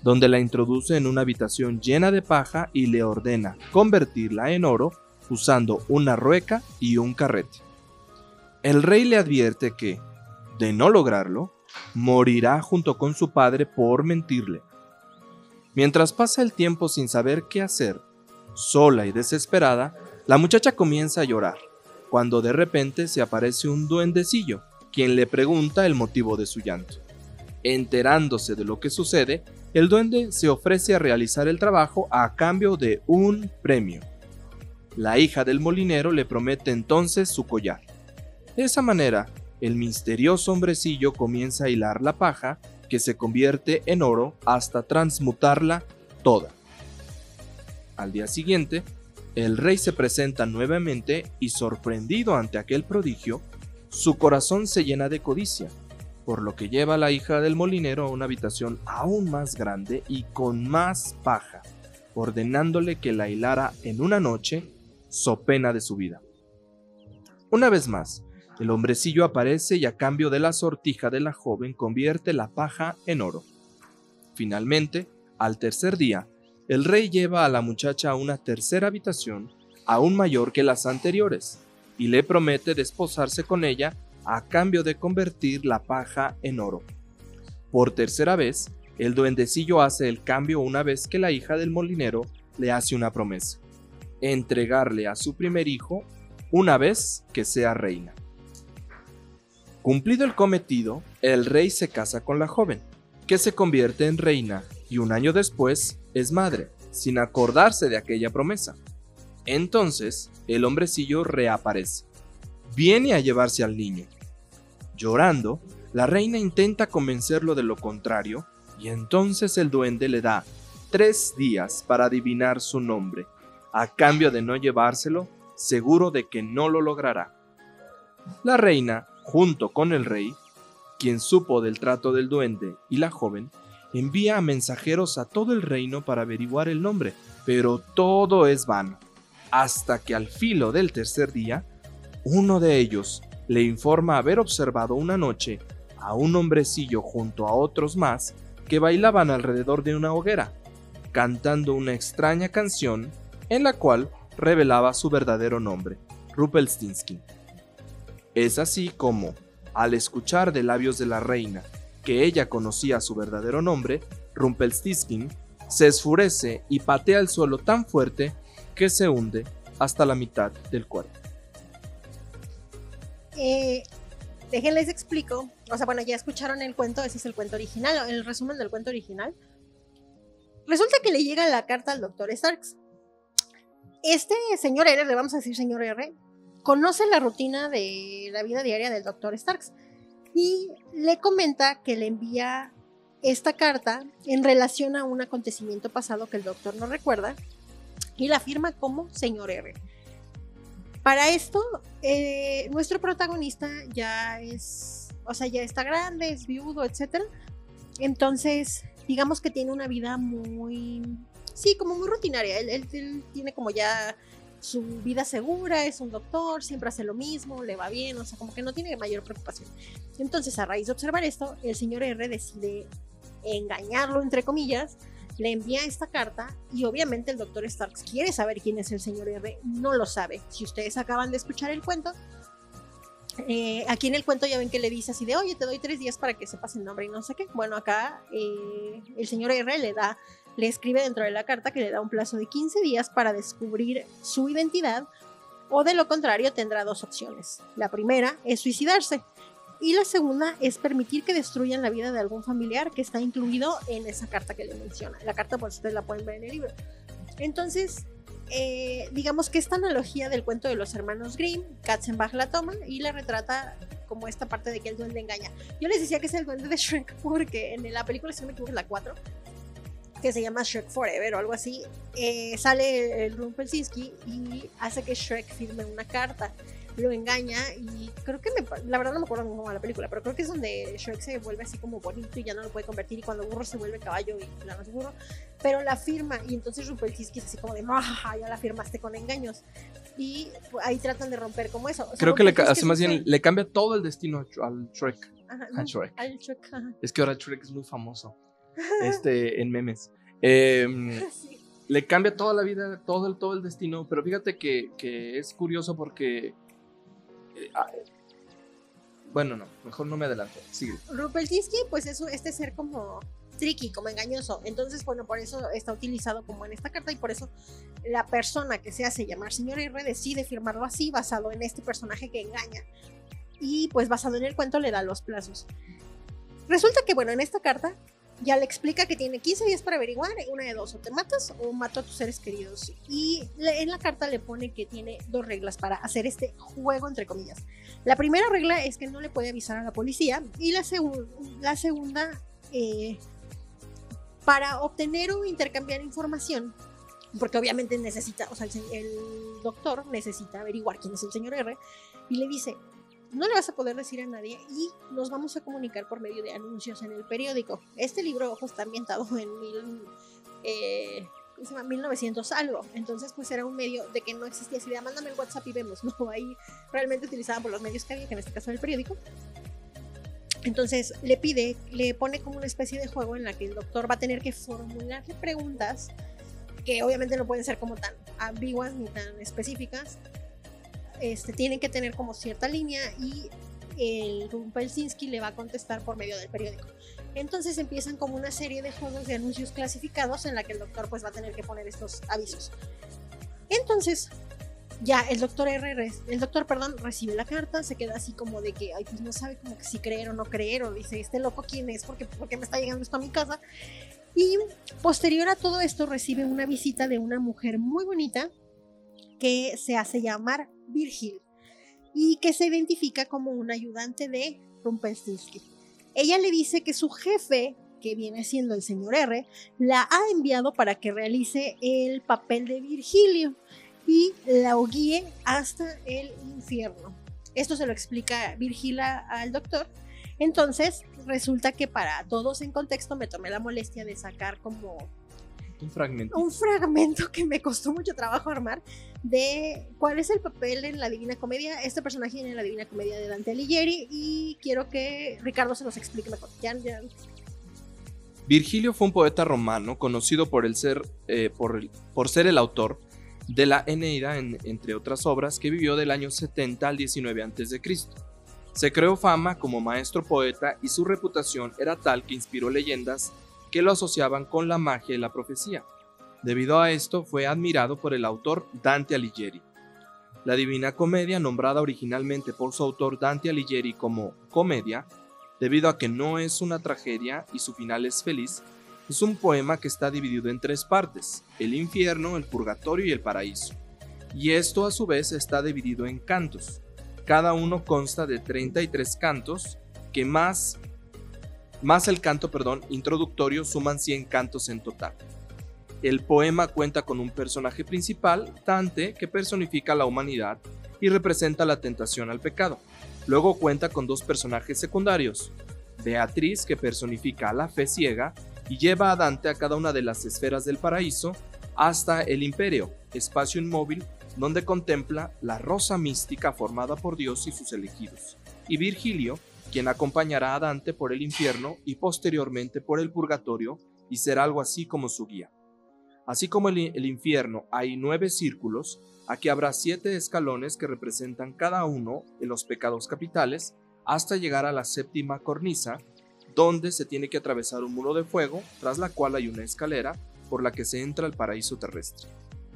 donde la introduce en una habitación llena de paja y le ordena convertirla en oro usando una rueca y un carrete. El rey le advierte que, de no lograrlo, morirá junto con su padre por mentirle. Mientras pasa el tiempo sin saber qué hacer, sola y desesperada, la muchacha comienza a llorar, cuando de repente se aparece un duendecillo, quien le pregunta el motivo de su llanto. Enterándose de lo que sucede, el duende se ofrece a realizar el trabajo a cambio de un premio. La hija del molinero le promete entonces su collar. De esa manera, el misterioso hombrecillo comienza a hilar la paja, que se convierte en oro hasta transmutarla toda. Al día siguiente, el rey se presenta nuevamente y sorprendido ante aquel prodigio, su corazón se llena de codicia por lo que lleva a la hija del molinero a una habitación aún más grande y con más paja, ordenándole que la hilara en una noche, so pena de su vida. Una vez más, el hombrecillo aparece y a cambio de la sortija de la joven convierte la paja en oro. Finalmente, al tercer día, el rey lleva a la muchacha a una tercera habitación, aún mayor que las anteriores, y le promete desposarse con ella a cambio de convertir la paja en oro. Por tercera vez, el duendecillo hace el cambio una vez que la hija del molinero le hace una promesa, entregarle a su primer hijo una vez que sea reina. Cumplido el cometido, el rey se casa con la joven, que se convierte en reina y un año después es madre, sin acordarse de aquella promesa. Entonces, el hombrecillo reaparece. Viene a llevarse al niño, Llorando, la reina intenta convencerlo de lo contrario y entonces el duende le da tres días para adivinar su nombre, a cambio de no llevárselo, seguro de que no lo logrará. La reina, junto con el rey, quien supo del trato del duende y la joven, envía a mensajeros a todo el reino para averiguar el nombre, pero todo es vano, hasta que al filo del tercer día, uno de ellos le informa haber observado una noche a un hombrecillo junto a otros más que bailaban alrededor de una hoguera, cantando una extraña canción en la cual revelaba su verdadero nombre, Rupelstinsky. Es así como, al escuchar de labios de la reina que ella conocía su verdadero nombre, Rumpelstiltskin, se esfurece y patea el suelo tan fuerte que se hunde hasta la mitad del cuerpo. Eh, déjenles explico. O sea, bueno, ya escucharon el cuento, ese es el cuento original, el resumen del cuento original. Resulta que le llega la carta al doctor Starks. Este señor R, le vamos a decir señor R, conoce la rutina de la vida diaria del doctor Starks y le comenta que le envía esta carta en relación a un acontecimiento pasado que el doctor no recuerda y la firma como señor R. Para esto, eh, nuestro protagonista ya es, o sea, ya está grande, es viudo, etc. Entonces, digamos que tiene una vida muy, sí, como muy rutinaria. Él, tiene como ya su vida segura, es un doctor, siempre hace lo mismo, le va bien, o sea, como que no tiene mayor preocupación. Entonces, a raíz de observar esto, el señor R decide engañarlo, entre comillas, le envía esta carta y obviamente el doctor Starks quiere saber quién es el señor R, no lo sabe. Si ustedes acaban de escuchar el cuento, eh, aquí en el cuento ya ven que le dice así de, oye, te doy tres días para que sepas el nombre y no sé qué. Bueno, acá eh, el señor R le da, le escribe dentro de la carta que le da un plazo de 15 días para descubrir su identidad o de lo contrario tendrá dos opciones. La primera es suicidarse y la segunda es permitir que destruyan la vida de algún familiar que está incluido en esa carta que le menciona. La carta, pues ustedes la pueden ver en el libro. Entonces, eh, digamos que esta analogía del cuento de los hermanos Grimm, Katzenbach la toma y la retrata como esta parte de que el duende engaña. Yo les decía que es el duende de Shrek porque en la película, si no me equivoco, la 4, que se llama Shrek Forever o algo así, eh, sale el Rumpelstiltskin y hace que Shrek firme una carta lo engaña y creo que me, la verdad no me acuerdo cómo va la película, pero creo que es donde Shrek se vuelve así como bonito y ya no lo puede convertir y cuando burro se vuelve caballo y la no burro, pero la firma y entonces Rumpelstiltskin es así como de, ah, ya la firmaste con engaños y ahí tratan de romper como eso. creo que le hace más bien, le cambia todo el destino al Shrek. al Shrek. Es que ahora Shrek es muy famoso este, en memes. Em, le cambia toda la vida, todo el, todo el destino, pero fíjate que, que es curioso porque Ah, bueno, no, mejor no me adelanto. Sigue. Pues es este ser como tricky, como engañoso. Entonces, bueno, por eso está utilizado como en esta carta y por eso la persona que se hace llamar señor R decide firmarlo así, basado en este personaje que engaña. Y pues basado en el cuento le da los plazos. Resulta que, bueno, en esta carta ya le explica que tiene 15 días para averiguar, una de dos, o te matas o mato a tus seres queridos. Y en la carta le pone que tiene dos reglas para hacer este juego, entre comillas. La primera regla es que no le puede avisar a la policía y la, la segunda, eh, para obtener o intercambiar información, porque obviamente necesita, o sea, el doctor necesita averiguar quién es el señor R, y le dice, no le vas a poder decir a nadie y nos vamos a comunicar por medio de anuncios en el periódico. Este libro, ojo, está ambientado en mil, eh, 1900 algo. Entonces, pues era un medio de que no existía de ah, mándame el WhatsApp y vemos. No, ahí realmente utilizaban por los medios que había, que en este caso era el periódico. Entonces le pide, le pone como una especie de juego en la que el doctor va a tener que formularle preguntas que obviamente no pueden ser como tan ambiguas ni tan específicas, este, tienen que tener como cierta línea y el Rumpelsinski le va a contestar por medio del periódico. Entonces empiezan como una serie de juegos de anuncios clasificados en la que el doctor pues va a tener que poner estos avisos. Entonces, ya el doctor R, el doctor, perdón, recibe la carta, se queda así como de que, ay, pues no sabe como que si creer o no creer, o dice, este loco quién es, porque, porque me está llegando esto a mi casa. Y posterior a todo esto recibe una visita de una mujer muy bonita que se hace llamar Virgil y que se identifica como un ayudante de Rumpelstiltskin. Ella le dice que su jefe, que viene siendo el señor R, la ha enviado para que realice el papel de Virgilio y la guíe hasta el infierno. Esto se lo explica Virgila al doctor Entonces, resulta que para todos en contexto me tomé la molestia de sacar como un fragmento. Un fragmento que me costó mucho trabajo armar de cuál es el papel en la Divina Comedia, este personaje en la Divina Comedia de Dante Alighieri y quiero que Ricardo se nos explique mejor. Virgilio fue un poeta romano conocido por, el ser, eh, por, por, ser el autor de la Eneida, entre otras obras, que vivió del año 70 al 19 a.C. Se creó fama como maestro poeta y su reputación era tal que inspiró leyendas que lo asociaban con la magia y la profecía. Debido a esto fue admirado por el autor Dante Alighieri. La Divina Comedia, nombrada originalmente por su autor Dante Alighieri como comedia, debido a que no es una tragedia y su final es feliz, es un poema que está dividido en tres partes, el infierno, el purgatorio y el paraíso. Y esto a su vez está dividido en cantos. Cada uno consta de 33 cantos que más más el canto, perdón, introductorio suman 100 cantos en total. El poema cuenta con un personaje principal, Dante, que personifica la humanidad y representa la tentación al pecado. Luego cuenta con dos personajes secundarios, Beatriz, que personifica la fe ciega y lleva a Dante a cada una de las esferas del paraíso hasta el imperio, espacio inmóvil donde contempla la rosa mística formada por Dios y sus elegidos. Y Virgilio, quien acompañará a Dante por el infierno y posteriormente por el purgatorio y será algo así como su guía. Así como el, el infierno hay nueve círculos, aquí habrá siete escalones que representan cada uno de los pecados capitales hasta llegar a la séptima cornisa, donde se tiene que atravesar un muro de fuego, tras la cual hay una escalera por la que se entra al paraíso terrestre.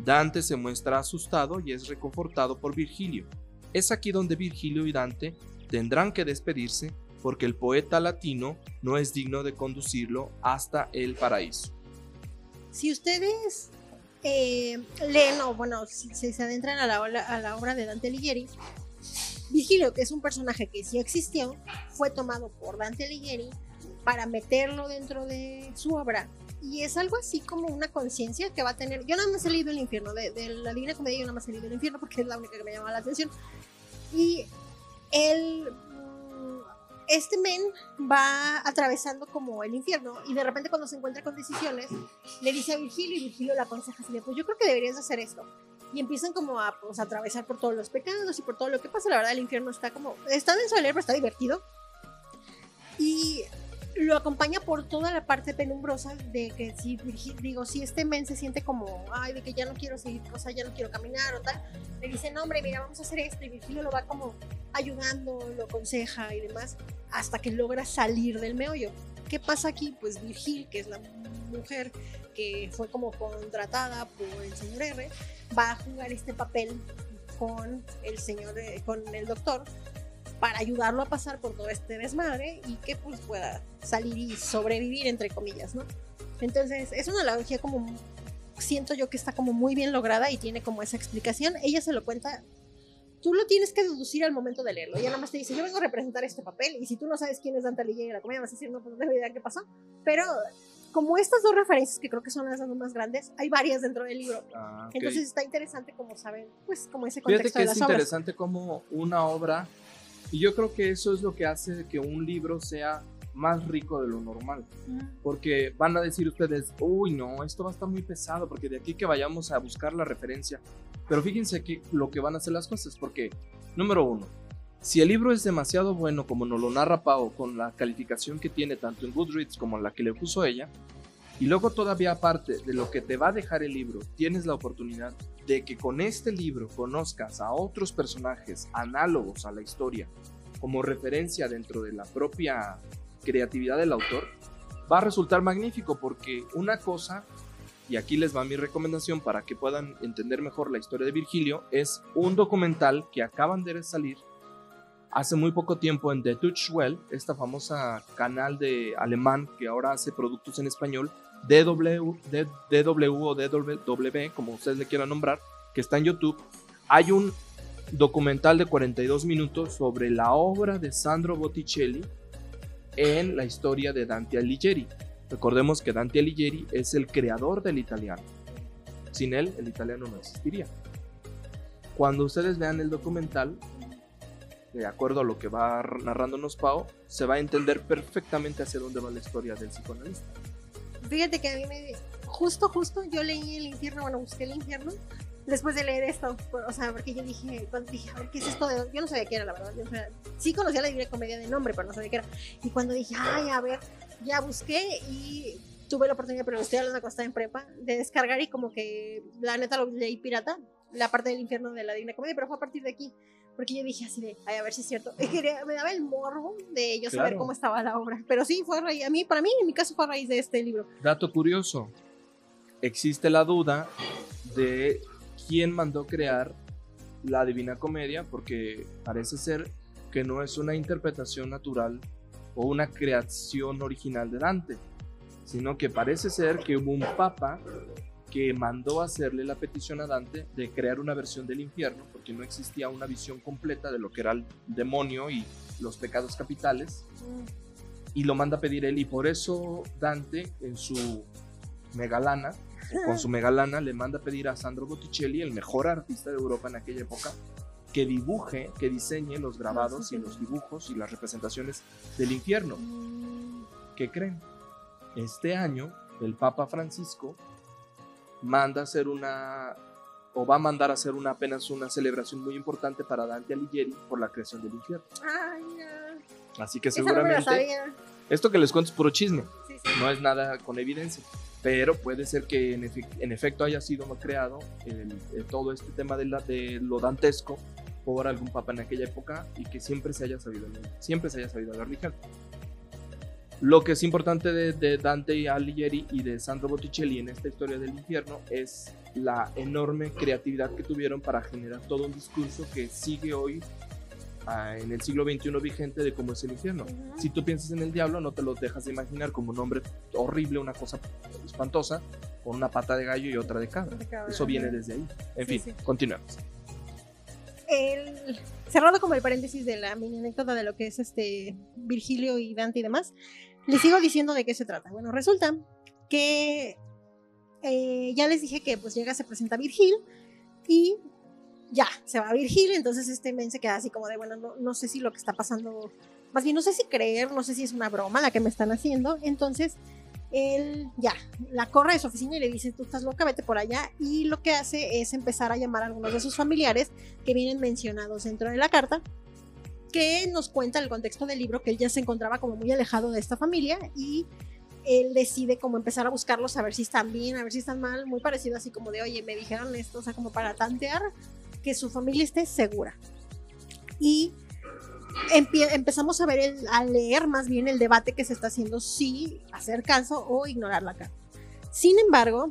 Dante se muestra asustado y es reconfortado por Virgilio. Es aquí donde Virgilio y Dante tendrán que despedirse porque el poeta latino no es digno de conducirlo hasta el paraíso. Si ustedes eh, leen o bueno, si, se adentran a la, a la obra de Dante Alighieri, Vigilio, que es un personaje que sí existió, fue tomado por Dante Alighieri para meterlo dentro de su obra. Y es algo así como una conciencia que va a tener. Yo nada más he leído El Infierno, de, de la Divina Comedia, yo nada más he leído El Infierno porque es la única que me llama la atención. Y el mm, este men va atravesando como el infierno y de repente cuando se encuentra con decisiones le dice a Virgilio y Virgilio le aconseja así pues yo creo que deberías hacer esto y empiezan como a pues, atravesar por todos los pecados y por todo lo que pasa. La verdad el infierno está como está denso de leer pero está divertido. Y lo acompaña por toda la parte penumbrosa de que si digo, si este men se siente como, ay, de que ya no quiero seguir, o sea, ya no quiero caminar o tal, le dice, no, hombre, mira, vamos a hacer esto, y Virgilio lo va como ayudando, lo aconseja y demás, hasta que logra salir del meollo. ¿Qué pasa aquí? Pues Virgil, que es la mujer que fue como contratada por el señor R, va a jugar este papel con el señor, eh, con el doctor, para ayudarlo a pasar por todo este desmadre y que pues pueda salir y sobrevivir entre comillas, ¿no? Entonces es una analogía como siento yo que está como muy bien lograda y tiene como esa explicación. Ella se lo cuenta, tú lo tienes que deducir al momento de leerlo. Ella nada más te dice, yo vengo a representar este papel y si tú no sabes quién es Dante Alighieri y la comedia vas a decir, no, pues no tengo idea qué pasó. Pero como estas dos referencias que creo que son las dos más grandes, hay varias dentro del libro. Ah, Entonces está interesante como saben, pues como ese contexto Fíjate que es interesante como una obra y yo creo que eso es lo que hace que un libro sea más rico de lo normal. Porque van a decir ustedes, uy, no, esto va a estar muy pesado, porque de aquí que vayamos a buscar la referencia. Pero fíjense que lo que van a hacer las cosas, porque, número uno, si el libro es demasiado bueno como nos lo narra Pau, con la calificación que tiene tanto en Goodreads como la que le puso ella, y luego todavía aparte de lo que te va a dejar el libro, tienes la oportunidad de que con este libro conozcas a otros personajes análogos a la historia como referencia dentro de la propia creatividad del autor, va a resultar magnífico porque una cosa, y aquí les va mi recomendación para que puedan entender mejor la historia de Virgilio, es un documental que acaban de salir hace muy poco tiempo en The Well, esta famosa canal de alemán que ahora hace productos en español, DW, DW o DW, como ustedes le quieran nombrar, que está en YouTube, hay un documental de 42 minutos sobre la obra de Sandro Botticelli en la historia de Dante Alighieri. Recordemos que Dante Alighieri es el creador del italiano. Sin él, el italiano no existiría. Cuando ustedes vean el documental, de acuerdo a lo que va narrándonos Pau, se va a entender perfectamente hacia dónde va la historia del psicoanalista. Fíjate que a mí me. Justo, justo, yo leí El infierno, bueno, busqué El infierno después de leer esto. O sea, porque yo dije, cuando dije, a ver, ¿qué es esto? De... Yo no sabía qué era, la verdad. Yo, o sea, sí conocía la Divina Comedia de nombre, pero no sabía qué era. Y cuando dije, ay, a ver, ya busqué y tuve la oportunidad, pero estoy hablando cuando estaba en prepa, de descargar y como que la neta lo leí pirata, la parte del infierno de la Divina Comedia, pero fue a partir de aquí. Porque yo dije así de, ay, a ver si es cierto. me daba el morbo de yo saber cómo estaba la obra. Pero sí, fue a raíz, a mí, para mí, en mi caso, fue a raíz de este libro. Dato curioso. Existe la duda de quién mandó crear la Divina Comedia, porque parece ser que no es una interpretación natural o una creación original de Dante, sino que parece ser que hubo un papa que mandó hacerle la petición a Dante de crear una versión del infierno, porque no existía una visión completa de lo que era el demonio y los pecados capitales, y lo manda a pedir él, y por eso Dante, en su megalana, con su megalana, le manda a pedir a Sandro Botticelli, el mejor artista de Europa en aquella época, que dibuje, que diseñe los grabados y los dibujos y las representaciones del infierno. ¿Qué creen? Este año, el Papa Francisco manda a hacer una o va a mandar a hacer una apenas una celebración muy importante para Dante Alighieri por la creación del infierno. Ay, Así que seguramente esto que les cuento es puro chisme, no es nada con evidencia, pero puede ser que en, efecto haya sido creado todo este tema de, la, de lo dantesco por algún papa en aquella época y que siempre se haya sabido, siempre se haya sabido la religión. Lo que es importante de, Dante Alighieri y de Sandro Botticelli en esta historia del infierno es la enorme creatividad que tuvieron para generar todo un discurso que sigue hoy ah, en el siglo XXI vigente de cómo es el infierno. Si tú piensas en el diablo, no te lo dejas de imaginar como un hombre horrible, una cosa espantosa, con una pata de gallo y otra de cabra. Eso viene desde ahí. En fin, continuamos. El, cerrado como el paréntesis de la mini anécdota de lo que es este Virgilio y Dante y demás, les sigo diciendo de qué se trata. Bueno, resulta que eh, ya les dije que pues llega, se presenta Virgil y ya, se va a Virgil, entonces este men se queda así como de, bueno, no, no, sé si lo que está pasando, más bien no sé si creer, no sé si es una broma la que me están haciendo, entonces él ya, la corre de su oficina y le dice, tú estás loca, vete por allá, y lo que hace es empezar a llamar a algunos de sus familiares que vienen mencionados dentro de la carta que nos cuenta el contexto del libro que él ya se encontraba como muy alejado de esta familia y él decide como empezar a buscarlos a ver si están bien, a ver si están mal, muy parecido así como de, oye, me dijeron esto, o sea, como para tantear que su familia esté segura. Y empezamos a ver, el, a leer más bien el debate que se está haciendo, si hacer caso o ignorar la carta. Sin embargo,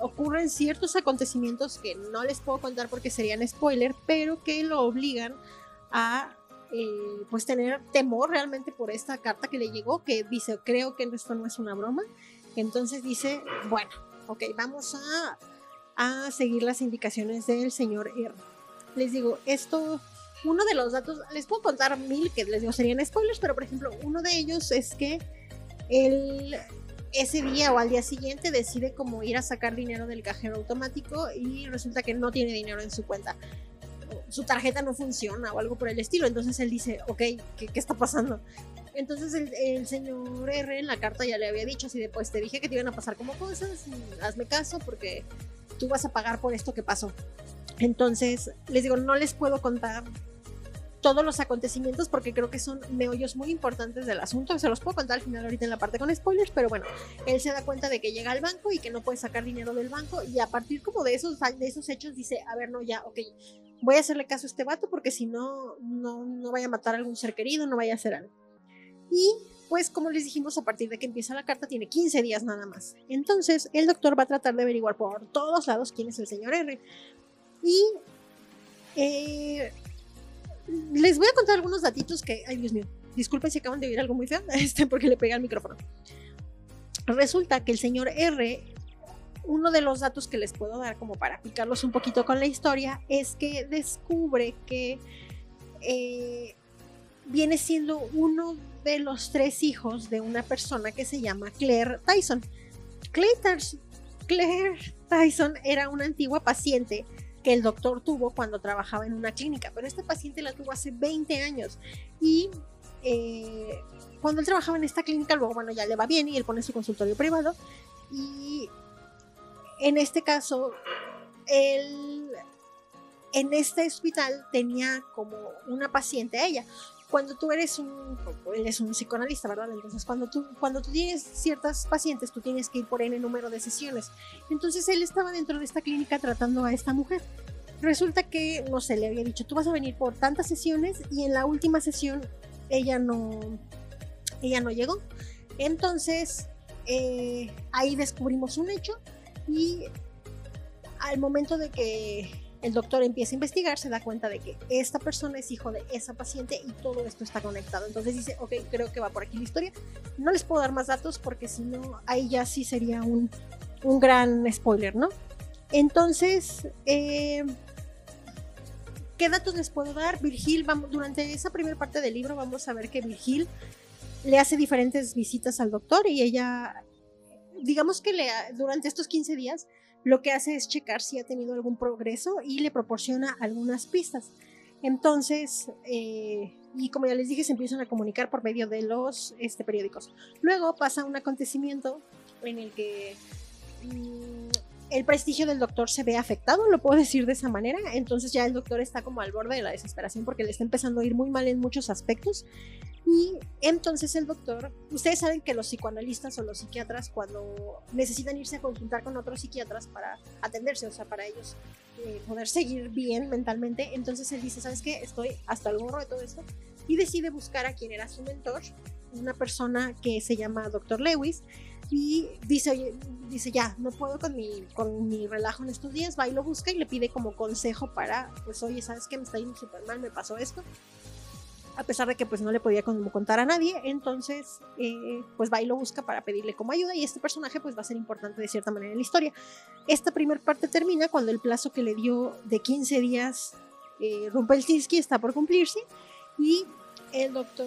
ocurren ciertos acontecimientos que no les puedo contar porque serían spoiler, pero que lo obligan a eh, pues tener temor realmente por esta carta que le llegó, que dice, creo que esto no es una broma. Entonces dice, bueno, ok, vamos a, a seguir las indicaciones del señor R. Les digo, esto, uno de los datos, les puedo contar mil que les digo serían spoilers, pero por ejemplo, uno de ellos es que él ese día o al día siguiente decide como ir a sacar dinero del cajero automático y resulta que no tiene dinero en su cuenta su tarjeta no funciona o algo por el estilo. Entonces él dice, ok, ¿qué, está pasando? Entonces el, señor R en la carta ya le había dicho así de, pues te dije que te iban a pasar como cosas, hazme caso porque tú vas a pagar por esto que pasó. Entonces les digo, no les puedo contar todos los acontecimientos porque creo que son meollos muy importantes del asunto. Se los puedo contar al final ahorita en la parte con spoilers, pero bueno, él se da cuenta de que llega al banco y que no puede sacar dinero del banco y a partir como de esos, de esos hechos dice, a ver, no, ya, ok, voy a hacerle caso a este vato porque si no, no, no vaya a matar a algún ser querido, no vaya a hacer algo. Y pues como les dijimos, a partir de que empieza la carta tiene 15 días nada más. Entonces el doctor va a tratar de averiguar por todos lados quién es el señor R. Y eh, les voy a contar algunos datitos que, ay Dios mío, disculpen si acaban de oír algo muy feo, este, porque le pegué al micrófono. Resulta que el señor R, uno de los datos que les puedo dar como para picarlos un poquito con la historia, es que descubre que eh, viene siendo uno de los tres hijos de una persona que se llama Claire Tyson. Claire, Tyson era una antigua paciente que el doctor tuvo cuando trabajaba en una clínica, pero esta paciente la tuvo hace 20 años y eh, cuando él trabajaba en esta clínica, luego, bueno, ya le va bien y él pone su consultorio privado y en este caso, él en este hospital tenía como una paciente a ella. Cuando tú eres un, él es un psicoanalista, ¿verdad? Entonces, cuando tú, cuando tú tienes ciertas pacientes, tú tienes que ir por N número de sesiones. Entonces, él estaba dentro de esta clínica tratando a esta mujer. Resulta que, no sé, le había dicho, tú vas a venir por tantas sesiones y en la última sesión ella no, ella no llegó. Entonces, eh, ahí descubrimos un hecho y al momento de que el doctor empieza a investigar, se da cuenta de que esta persona es hijo de esa paciente y todo esto está conectado. Entonces dice, ok, creo que va por aquí la historia. No les puedo dar más datos porque si no, ahí ya sí sería un, un gran spoiler, ¿no? Entonces, eh, ¿qué datos les puedo dar? Virgil, vamos, durante esa primera parte del libro vamos a ver que Virgil le hace diferentes visitas al doctor y ella, digamos que le, durante estos 15 días, lo que hace es checar si ha tenido algún progreso y le proporciona algunas pistas. Entonces, eh, y como ya les dije, se empiezan a comunicar por medio de los este, periódicos. Luego pasa un acontecimiento en el que mm, el prestigio del doctor se ve afectado, lo puedo decir de esa manera. Entonces ya el doctor está como al borde de la desesperación porque le está empezando a ir muy mal en muchos aspectos. Y entonces el doctor, ustedes saben que los psicoanalistas o los psiquiatras cuando necesitan irse a consultar con otros psiquiatras para atenderse, o sea, para ellos eh, poder seguir bien mentalmente, entonces él dice, ¿sabes qué? Estoy hasta el gorro de todo esto y decide buscar a quien era su mentor, una persona que se llama Dr. Lewis y dice, oye, dice, ya, no puedo con mi, con mi relajo en estos días, va y lo busca y le pide como consejo para, pues, oye, ¿sabes qué? Me está yendo súper mal, me pasó esto a pesar de que pues no le podía contar a nadie, entonces eh, pues va y lo busca para pedirle como ayuda y este personaje pues va a ser importante de cierta manera en la historia. Esta primera parte termina cuando el plazo que le dio de 15 días eh, Rumpelstiltskin está por cumplirse y el doctor,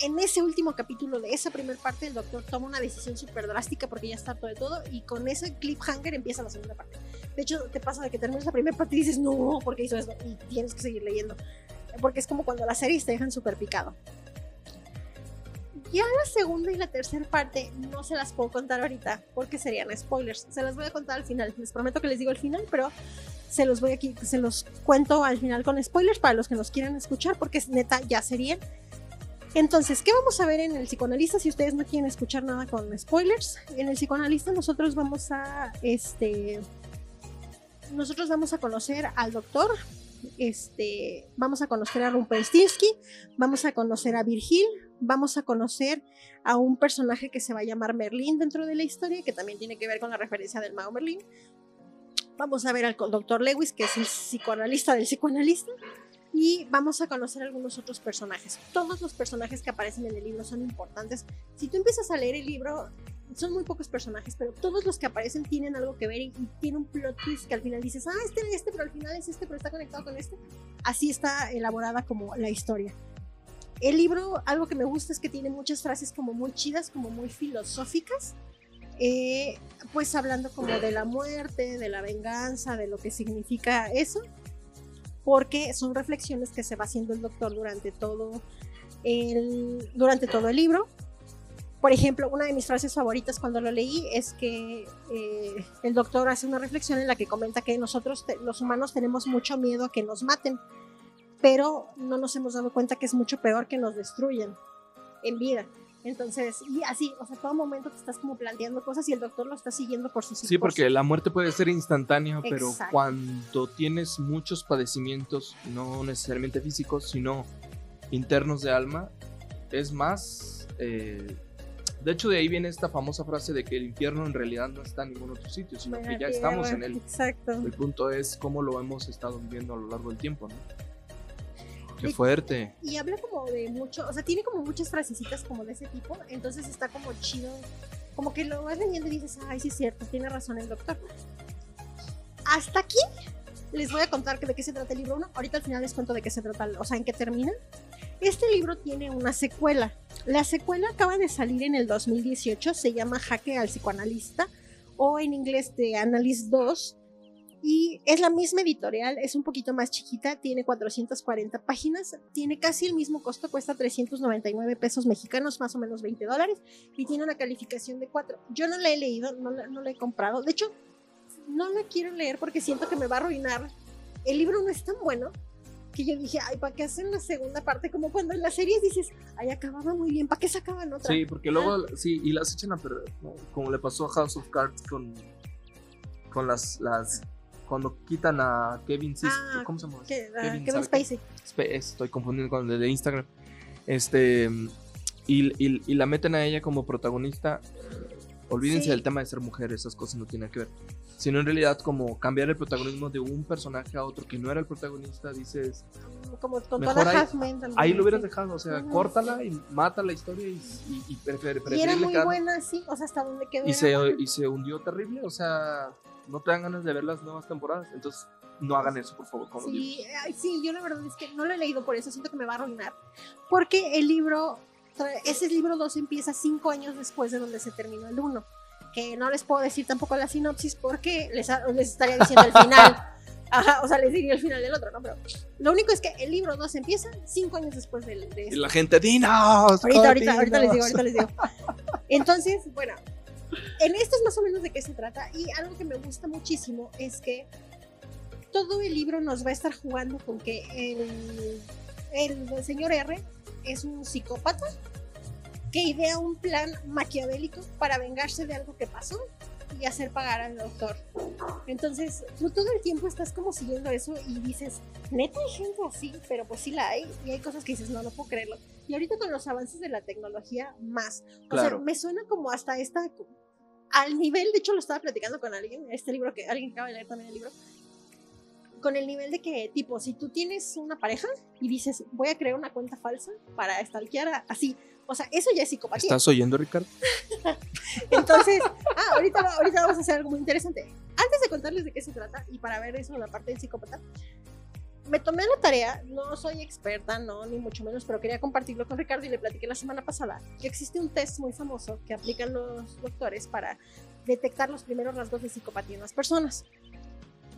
en ese último capítulo de esa primera parte, el doctor toma una decisión súper drástica porque ya está todo de todo y con ese cliffhanger empieza la segunda parte. De hecho, te pasa de que terminas la primera parte y dices, no, porque hizo eso y tienes que seguir leyendo porque es como cuando las series te dejan súper picado. Ya la segunda y la tercera parte no se las puedo contar ahorita porque serían spoilers. Se las voy a contar al final. Les prometo que les digo al final, pero se los voy aquí, se los cuento al final con spoilers para los que nos quieran escuchar porque neta ya serían. Entonces, ¿qué vamos a ver en el psicoanalista si ustedes no quieren escuchar nada con spoilers? En el psicoanalista nosotros vamos a este nosotros vamos a conocer al doctor este, vamos a conocer a Rumpelstiltskin, vamos a conocer a Virgil, vamos a conocer a un personaje que se va a llamar Merlín dentro de la historia, que también tiene que ver con la referencia del mago Merlín. Vamos a ver al doctor Lewis, que es el psicoanalista del psicoanalista, y vamos a conocer algunos otros personajes. Todos los personajes que aparecen en el libro son importantes. Si tú empiezas a leer el libro, son muy pocos personajes, pero todos los que aparecen tienen algo que ver y, tiene un plot twist que al final dices, ah, este es este, pero al final es este, pero está conectado con este. Así está elaborada como la historia. El libro, algo que me gusta es que tiene muchas frases como muy chidas, como muy filosóficas, eh, pues hablando como de la muerte, de la venganza, de lo que significa eso, porque son reflexiones que se va haciendo el doctor durante todo el, durante todo el libro por ejemplo, una de mis frases favoritas cuando lo leí es que eh, el doctor hace una reflexión en la que comenta que nosotros, los humanos, tenemos mucho miedo a que nos maten, pero no nos hemos dado cuenta que es mucho peor que nos destruyan en vida. Entonces, y así, o sea, todo momento te estás como planteando cosas y el doctor lo está siguiendo por sus Sí, porque la muerte puede ser instantánea, pero cuando tienes muchos padecimientos, no necesariamente físicos, sino internos de alma, es más eh, de hecho, de ahí viene esta famosa frase de que el infierno en realidad no está en ningún otro sitio, sino que ya estamos en él. Exacto. El punto es cómo lo hemos estado viviendo a lo largo del tiempo, ¿no? Qué fuerte. Y habla como de mucho, o sea, tiene como muchas frasecitas como de ese tipo, entonces está como chido, como que lo vas leyendo y dices, ay, sí es cierto, tiene razón el doctor. Hasta aquí les voy a contar de qué se trata el libro 1. Ahorita al final les cuento de qué se trata, o sea, en qué termina. Este libro tiene una secuela. La secuela acaba de salir en el 2018, se llama Jaque al psicoanalista o en inglés The Analyst 2. Y es la misma editorial, es un poquito más chiquita, tiene 440 páginas, tiene casi el mismo costo, cuesta 399 pesos mexicanos, más o menos 20 dólares, y tiene una calificación de 4. Yo no la he leído, no la, no la he comprado. De hecho, no la quiero leer porque siento que me va a arruinar. El libro no es tan bueno que yo dije, ay, ¿para qué hacen la segunda parte? Como cuando en las series dices, ay, acababa muy bien, ¿para qué sacaban otra? Sí, porque luego, sí, y las echan a perder, ¿no? como le pasó a House of Cards con, con las, las, cuando quitan a Kevin, Ah, ¿cómo se llama? Que- ah, Kevin Kevin. Spacey. Estoy confundiendo con el de Instagram. Este, y, y- y la meten a ella como protagonista. Olvídense Sí. del tema de ser mujer, esas cosas no tienen que ver. Sino en realidad como cambiar el protagonismo de un personaje a otro que no era el protagonista, dices, Como con Mejor toda ahí- Halfman también, ahí lo hubieras sí. dejado, o sea, Ujú, córtala y mata la historia y, y, y prefer- era muy buena, sí, o sea, hasta donde quedó. y se, buena. y se hundió terrible, o sea, no te dan ganas de ver las nuevas temporadas, entonces no hagan eso, por favor, con los libros. Sí, ay, sí, yo la verdad es que no lo he leído por eso, siento que me va a arruinar. Porque el libro, ese libro 2 empieza cinco años después de donde se terminó el 1. Que no les puedo decir tampoco la sinopsis porque les, les estaría diciendo el final. Ajá, o sea, les diría el final del otro, ¿no? Pero lo único es que el libro 2 empieza cinco años después del, de Y este. la gente, dinos. Ahorita, ahorita, ahorita les digo, dinos". ahorita les digo. Entonces, bueno, en esto es más o menos de qué se trata. Y algo que me gusta muchísimo es que todo el libro nos va a estar jugando con que el, el señor R es un psicópata que idea un plan maquiavélico para vengarse de algo que pasó y hacer pagar al doctor. Entonces, tú todo el tiempo estás como siguiendo eso y dices, neta hay gente así, pero pues sí la hay. Y hay cosas que dices, no, no puedo creerlo. Y ahorita con los avances de la tecnología, más. O Claro. sea, me suena como hasta esta, al nivel, de hecho lo estaba platicando con alguien, este libro que alguien acaba de leer también el libro, con el nivel de que, tipo, si tú tienes una pareja y dices, voy a crear una cuenta falsa para stalkear a- así, o sea, eso ya es psicopatía. ¿Estás oyendo, Ricardo? Entonces, ah, ahorita, ahorita vamos a hacer algo muy interesante. Antes de contarles de qué se trata y para ver eso, la parte del psicópata, me tomé la tarea, no soy experta, no, ni mucho menos, pero quería compartirlo con Ricardo y le platiqué la semana pasada que existe un test muy famoso que aplican los doctores para detectar los primeros rasgos de psicopatía en las personas.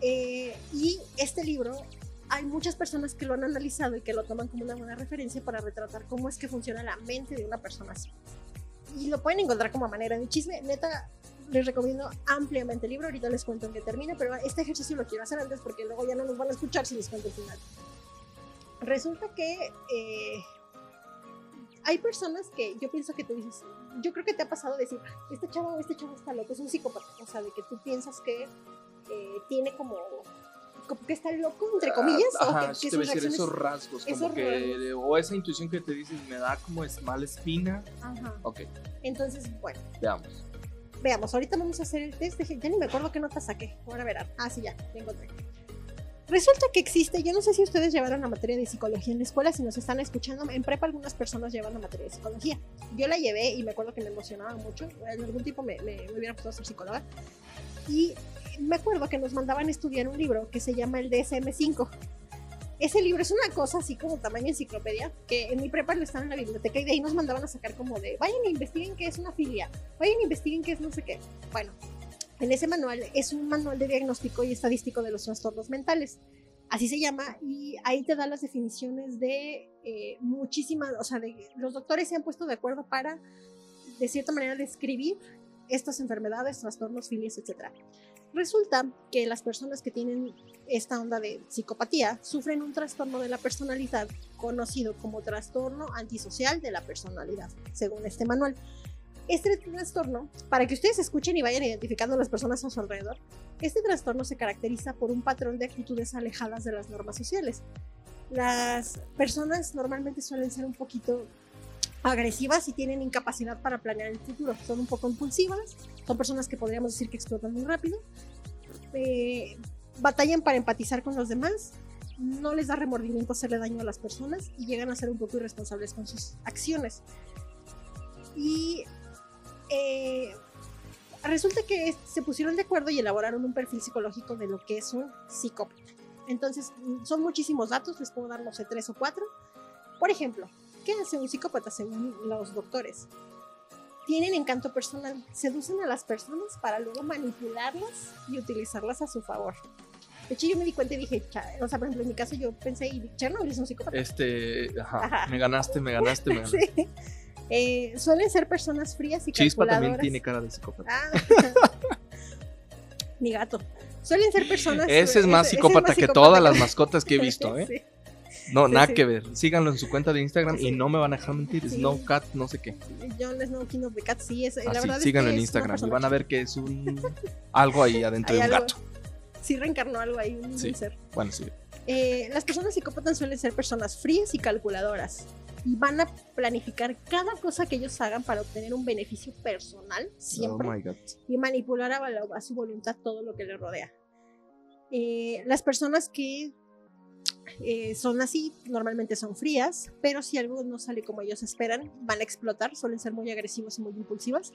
Eh, y este libro, hay muchas personas que lo han analizado y que lo toman como una buena referencia para retratar cómo es que funciona la mente de una persona así y lo pueden encontrar como manera de chisme. Neta, les recomiendo ampliamente el libro. Ahorita les cuento en qué termina, pero este ejercicio lo quiero hacer antes porque luego ya no nos van a escuchar si les cuento el final. Resulta que eh, hay personas que yo pienso que tú dices, yo creo que te ha pasado decir, este chavo este chavo está loco, es un psicópata. O sea, de que tú piensas que eh, tiene como, como que está loco, entre comillas, o Ajá, que, que te voy sus a decir, esos rasgos, como esos que, rasgos. o esa intuición que te dices, me da como es mala espina. Ajá. Ok, Entonces, bueno. veamos. Veamos, ahorita vamos a hacer el test. Deje- Ya ni me acuerdo qué nota saqué. Ahora verán. Ah, sí, ya, ya encontré. Resulta que existe, yo no sé si ustedes llevaron la materia de psicología en la escuela, si nos están escuchando, en prepa algunas personas llevan la materia de psicología. Yo la llevé y me acuerdo que me emocionaba mucho, en algún tipo me, me, me hubiera gustado ser psicóloga. Y me acuerdo que nos mandaban estudiar un libro que se llama el DSM-5. Ese libro es una cosa así como tamaño enciclopedia, que en mi prepa lo estaba en la biblioteca y de ahí nos mandaban a sacar como de, vayan e investiguen qué es una filia, vayan e investiguen qué es no sé qué. Bueno, en ese manual es un manual de diagnóstico y estadístico de los trastornos mentales. Así se llama y ahí te da las definiciones de eh, muchísimas, o sea, de, los doctores se han puesto de acuerdo para, de cierta manera, describir estas enfermedades, trastornos, filias, etc. Resulta que las personas que tienen esta onda de psicopatía sufren un trastorno de la personalidad conocido como trastorno antisocial de la personalidad, según este manual. Este trastorno, para que ustedes escuchen y vayan identificando a las personas a su alrededor, este trastorno se caracteriza por un patrón de actitudes alejadas de las normas sociales. Las personas normalmente suelen ser un poquito agresivas y tienen incapacidad para planear el futuro. Son un poco impulsivas, son personas que podríamos decir que explotan muy rápido, eh, batallan para empatizar con los demás, no les da remordimiento hacerle daño a las personas y llegan a ser un poco irresponsables con sus acciones. Y eh, resulta que se pusieron de acuerdo y elaboraron un perfil psicológico de lo que es un psicópata. Entonces, mm, son muchísimos datos, les puedo dar, no sé, tres o cuatro. Por ejemplo, ¿qué hace un psicópata según los doctores? Tienen encanto personal, seducen a las personas para luego manipularlas y utilizarlas a su favor. De hecho, yo me di cuenta y dije, o sea, por ejemplo, en mi caso yo pensé, y Chernobyl es un psicópata. Este, ajá, Ajá. me ganaste, me ganaste, me ganaste. Sí. Eh, suelen ser personas frías y Chispa también tiene cara de psicópata. Ah. Mi gato. Suelen ser personas. Ese es más ese- ese psicópata que psicópata todas las mascotas que he visto, ¿eh? Sí. No, Sí, nada sí. que ver. Síganlo en su cuenta de Instagram y no me van a dejar mentir. Snowcat, no sé qué. John Snow King of the Cat, sí, es, la Así, verdad es síganlo que en Instagram y van a ver que es un algo ahí adentro de un algo. gato. Sí reencarnó algo ahí, un, ser. Bueno, sí. Eh, las personas psicópatas suelen ser personas frías y calculadoras. Y van a planificar cada cosa que ellos hagan para obtener un beneficio personal, siempre. Oh my god. y manipular a, a su voluntad todo lo que le rodea. Eh, las personas que eh, son así normalmente son frías, pero si algo no sale como ellos esperan, van a explotar, suelen ser muy agresivos y muy impulsivas.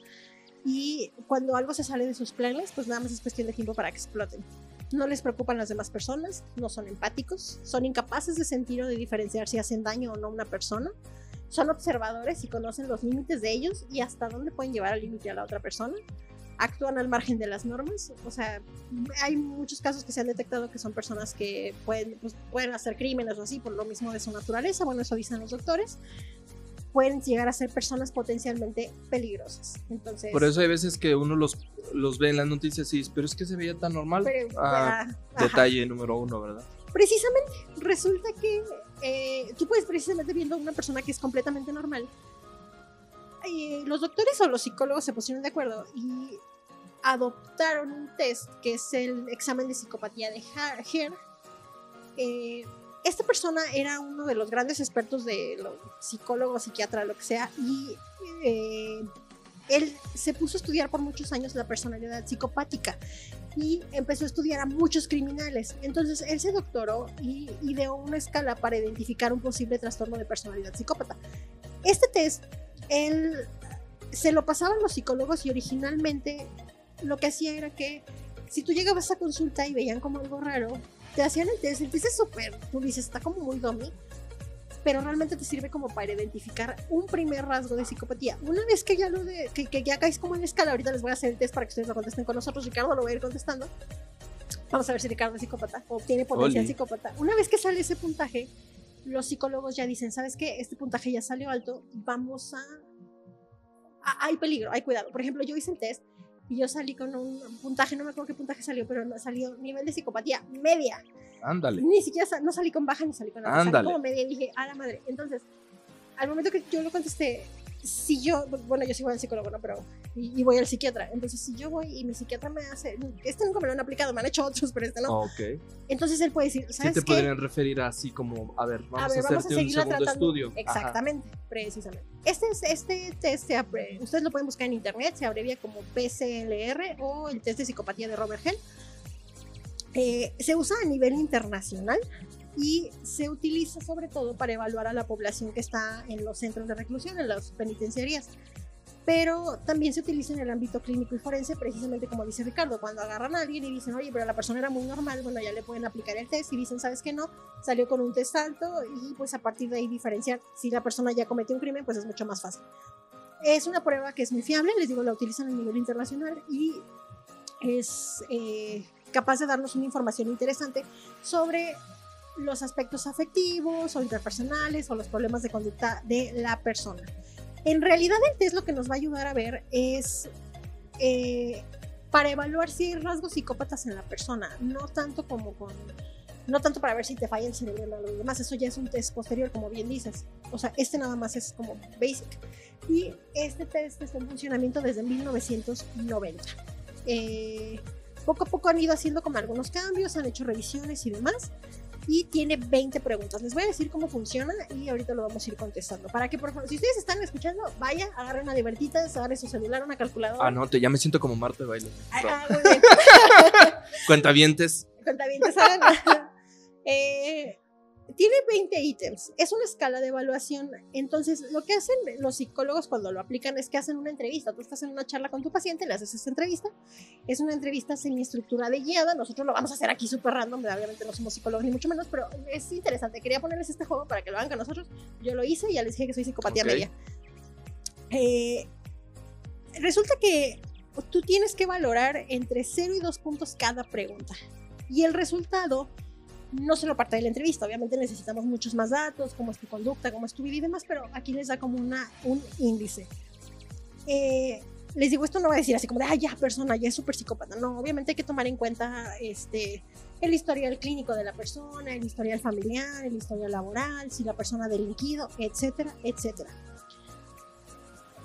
Y cuando algo se sale de sus planes, pues nada más es cuestión de tiempo para que exploten. No les preocupan las demás personas, no son empáticos, son incapaces de sentir o de diferenciar si hacen daño o no a una persona. Son observadores y conocen los límites de ellos y hasta dónde pueden llevar al límite a la otra persona actúan al margen de las normas. O sea, hay muchos casos que se han detectado que son personas que pueden, pues, pueden hacer crímenes o así por lo mismo de su naturaleza. Bueno, eso dicen los doctores. Pueden llegar a ser personas potencialmente peligrosas. Entonces, Por eso hay veces que uno los, los ve en las noticias y dice, pero es que se veía tan normal. pero- Ah, ah, ajá. detalle número uno, ¿verdad? Precisamente, resulta que eh, tú puedes precisamente viendo a una persona que es completamente normal. Eh, los doctores o los psicólogos se pusieron de acuerdo y adoptaron un test que es el examen de psicopatía de Hare. Eh, esta persona era uno de los grandes expertos de lo, psicólogo, psiquiatra, lo que sea, y eh, él se puso a estudiar por muchos años la personalidad psicopática y empezó a estudiar a muchos criminales. Entonces él se doctoró y ideó una escala para identificar un posible trastorno de personalidad psicópata. Este test, él se lo pasaban los psicólogos y originalmente lo que hacía era que si tú llegabas a consulta y veían como algo raro, te hacían el test, el test es súper, tú dices, está como muy dummy, pero realmente te sirve como para identificar un primer rasgo de psicopatía. Una vez que ya lo de, que, que ya caes como en la escala, ahorita les voy a hacer el test para que ustedes lo contesten con nosotros, Ricardo lo va a ir contestando. Vamos a ver si Ricardo es psicópata o tiene potencial Oli. psicópata. Una vez que sale ese puntaje, los psicólogos ya dicen, ¿sabes qué? Este puntaje ya salió alto, vamos a... a- hay peligro, hay cuidado. Por ejemplo, yo hice el test y yo salí con un puntaje, no me acuerdo qué puntaje salió, pero no- salió nivel de psicopatía media. Ándale. Ni siquiera sa- no salí con baja ni salí con alta, salí Ándale. como media y dije, a la madre. Entonces, al momento que yo lo contesté, si yo, bueno, yo sí voy al psicólogo, ¿no? Pero, y, y voy al psiquiatra. Entonces, si yo voy y mi psiquiatra me hace, este nunca me lo han aplicado, me han hecho otros, pero este no. Ok. Entonces él puede decir, Sí ¿sabes te qué? podrían referir así como, a ver, vamos a, ver, vamos a hacerte un seguirla segundo tratando. estudio. Ajá. Exactamente, precisamente. Este, es- este test, abre- ustedes lo pueden buscar en internet, se abrevia como PCLR o el test de psicopatía de Robert Hell. Eh, se usa a nivel internacional y se utiliza sobre todo para evaluar a la población que está en los centros de reclusión, en las penitenciarías. Pero también se utiliza en el ámbito clínico y forense, precisamente como dice Ricardo, cuando agarran a alguien y dicen, oye, pero la persona era muy normal, bueno, ya le pueden aplicar el test y dicen, ¿sabes qué no? Salió con un test alto y pues a partir de ahí diferenciar si la persona ya cometió un crimen, pues es mucho más fácil. Es una prueba que es muy fiable, les digo, la utilizan a nivel internacional y es eh, capaz de darnos una información interesante sobre los aspectos afectivos o interpersonales o los problemas de conducta de la persona. En realidad el test lo que nos va a ayudar a ver es eh, para evaluar si hay rasgos psicópatas en la persona, no tanto como con no tanto para ver si te falla el cerebro o lo demás, eso ya es un test posterior, como bien dices. O sea, este nada más es como basic. Y este test está en funcionamiento desde 1990. Eh, poco a poco han ido haciendo como algunos cambios, han hecho revisiones y demás. Y tiene 20 preguntas. Les voy a decir cómo funciona y ahorita lo vamos a ir contestando. Para que, por favor, si ustedes están escuchando, vaya, agarren una divertita, agarren su celular, una calculadora. Ah, no, te, ya me siento como Marta de baile. Ah, ah, muy bien. Cuentavientes. Cuentavientes, hagan. Eh, tiene 20 ítems. Es una escala de evaluación. Entonces, lo que hacen los psicólogos cuando lo aplican es que hacen una entrevista. Tú estás en una charla con tu paciente, le haces esa entrevista. Es una entrevista semiestructurada y guiada. Nosotros lo vamos a hacer aquí súper random. Obviamente no somos psicólogos ni mucho menos, pero es interesante. Quería ponerles este juego para que lo hagan con nosotros. Yo lo hice y ya les dije que soy psicopatía Ok. media. Eh, resulta que tú tienes que valorar entre 0 y 2 puntos cada pregunta. Y el resultado no solo parte de la entrevista, obviamente necesitamos muchos más datos, cómo es tu conducta, cómo es tu vida y demás, pero aquí les da como una, un índice. Eh, les digo, esto no va a decir así como de, ah, ya, persona, ya es súper psicópata. No, obviamente hay que tomar en cuenta este, el historial clínico de la persona, el historial familiar, el historial laboral, si la persona ha delinquido, etcétera, etcétera.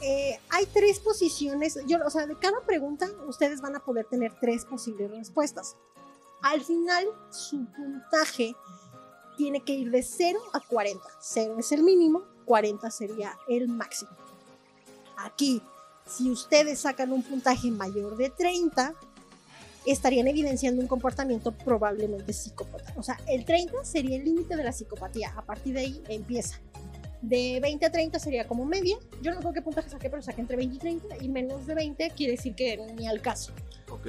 Eh, hay tres posiciones, yo, o sea, de cada pregunta ustedes van a poder tener tres posibles respuestas. Al final, su puntaje tiene que ir de 0 a 40. 0 es el mínimo, 40 sería el máximo. Aquí, si ustedes sacan un puntaje mayor de 30, estarían evidenciando un comportamiento probablemente psicópata. O sea, el 30 sería el límite de la psicopatía. A partir de ahí empieza. De 20 a 30 sería como media. Yo no sé qué puntaje saqué, pero saqué entre 20 y 30. Y menos de 20 quiere decir que ni al caso. Ok.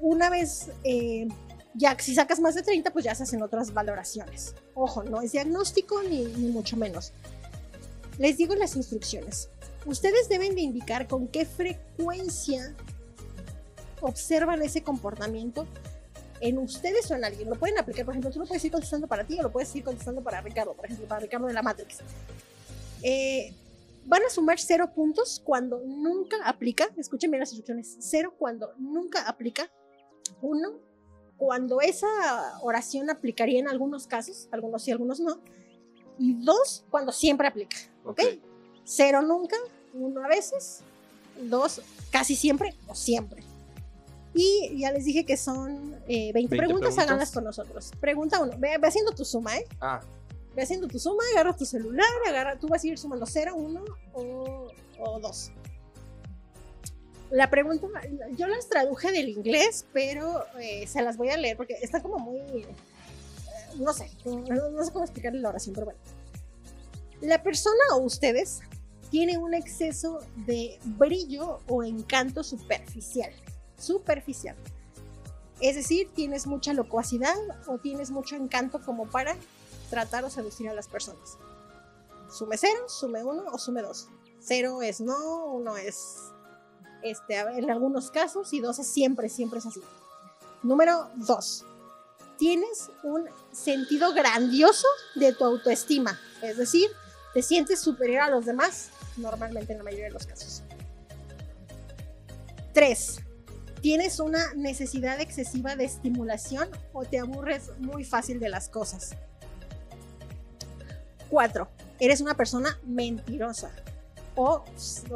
Una vez, eh, ya si sacas más de 30, pues ya se hacen otras valoraciones. Ojo, no es diagnóstico ni, ni mucho menos. Les digo las instrucciones. Ustedes deben de indicar con qué frecuencia observan ese comportamiento en ustedes o en alguien. Lo pueden aplicar, por ejemplo, tú lo puedes ir contestando para ti o lo puedes ir contestando para Ricardo, por ejemplo, para Ricardo de la Matrix. Eh, van a sumar cero puntos cuando nunca aplica. Escuchen bien las instrucciones. Cero cuando nunca aplica. Uno, cuando esa oración aplicaría en algunos casos, algunos sí, algunos no. Y dos, cuando siempre aplica. ¿Ok? Cero nunca, uno a veces, dos casi siempre o siempre. Y ya les dije que son 20, eh, 20 preguntas, háganlas con nosotros. Pregunta uno, ve, ve, haciendo tu suma, ¿eh? Ah. Ve haciendo tu suma, agarra tu celular, agarra, tú vas a ir sumando 0, 1 o 2. La pregunta, yo las traduje del inglés, pero eh, se las voy a leer porque está como muy, eh, no sé, no, no sé cómo explicarle la oración, pero bueno. La persona o ustedes tiene un exceso de brillo o encanto superficial superficial. Es decir, tienes mucha locuacidad o tienes mucho encanto como para tratar o seducir a las personas. Sume cero, sume uno o sume dos. Cero es no, uno es este, en algunos casos y dos es siempre, siempre es así. Número dos, tienes un sentido grandioso de tu autoestima, es decir, te sientes superior a los demás, normalmente en la mayoría de los casos. Tres, ¿Tienes una necesidad excesiva de estimulación o te aburres muy fácil de las cosas? 4. Eres una persona mentirosa o,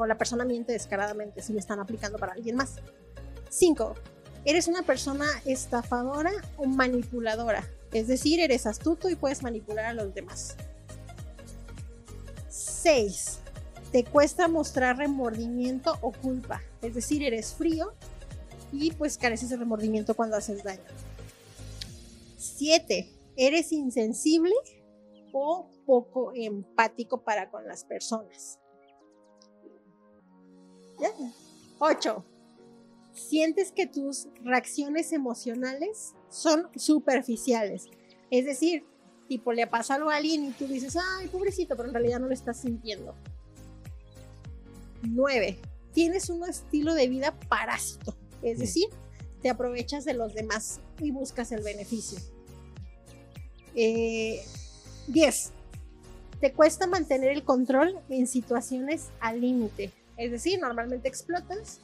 la persona miente descaradamente si le están aplicando para alguien más. 5. Eres una persona estafadora o manipuladora, es decir, eres astuto y puedes manipular a los demás. 6. Te cuesta mostrar remordimiento o culpa, es decir, eres frío y pues careces de remordimiento cuando haces daño. 7. Eres insensible o poco empático para con las personas. 8. Sientes que tus reacciones emocionales son superficiales. Es decir, tipo le pasa algo a alguien y tú dices, ay, pobrecito, pero en realidad no lo estás sintiendo. 9. Tienes un estilo de vida parásito. Es decir, te aprovechas de los demás y buscas el beneficio. 10. Eh, te cuesta mantener el control en situaciones al límite. Es decir, normalmente explotas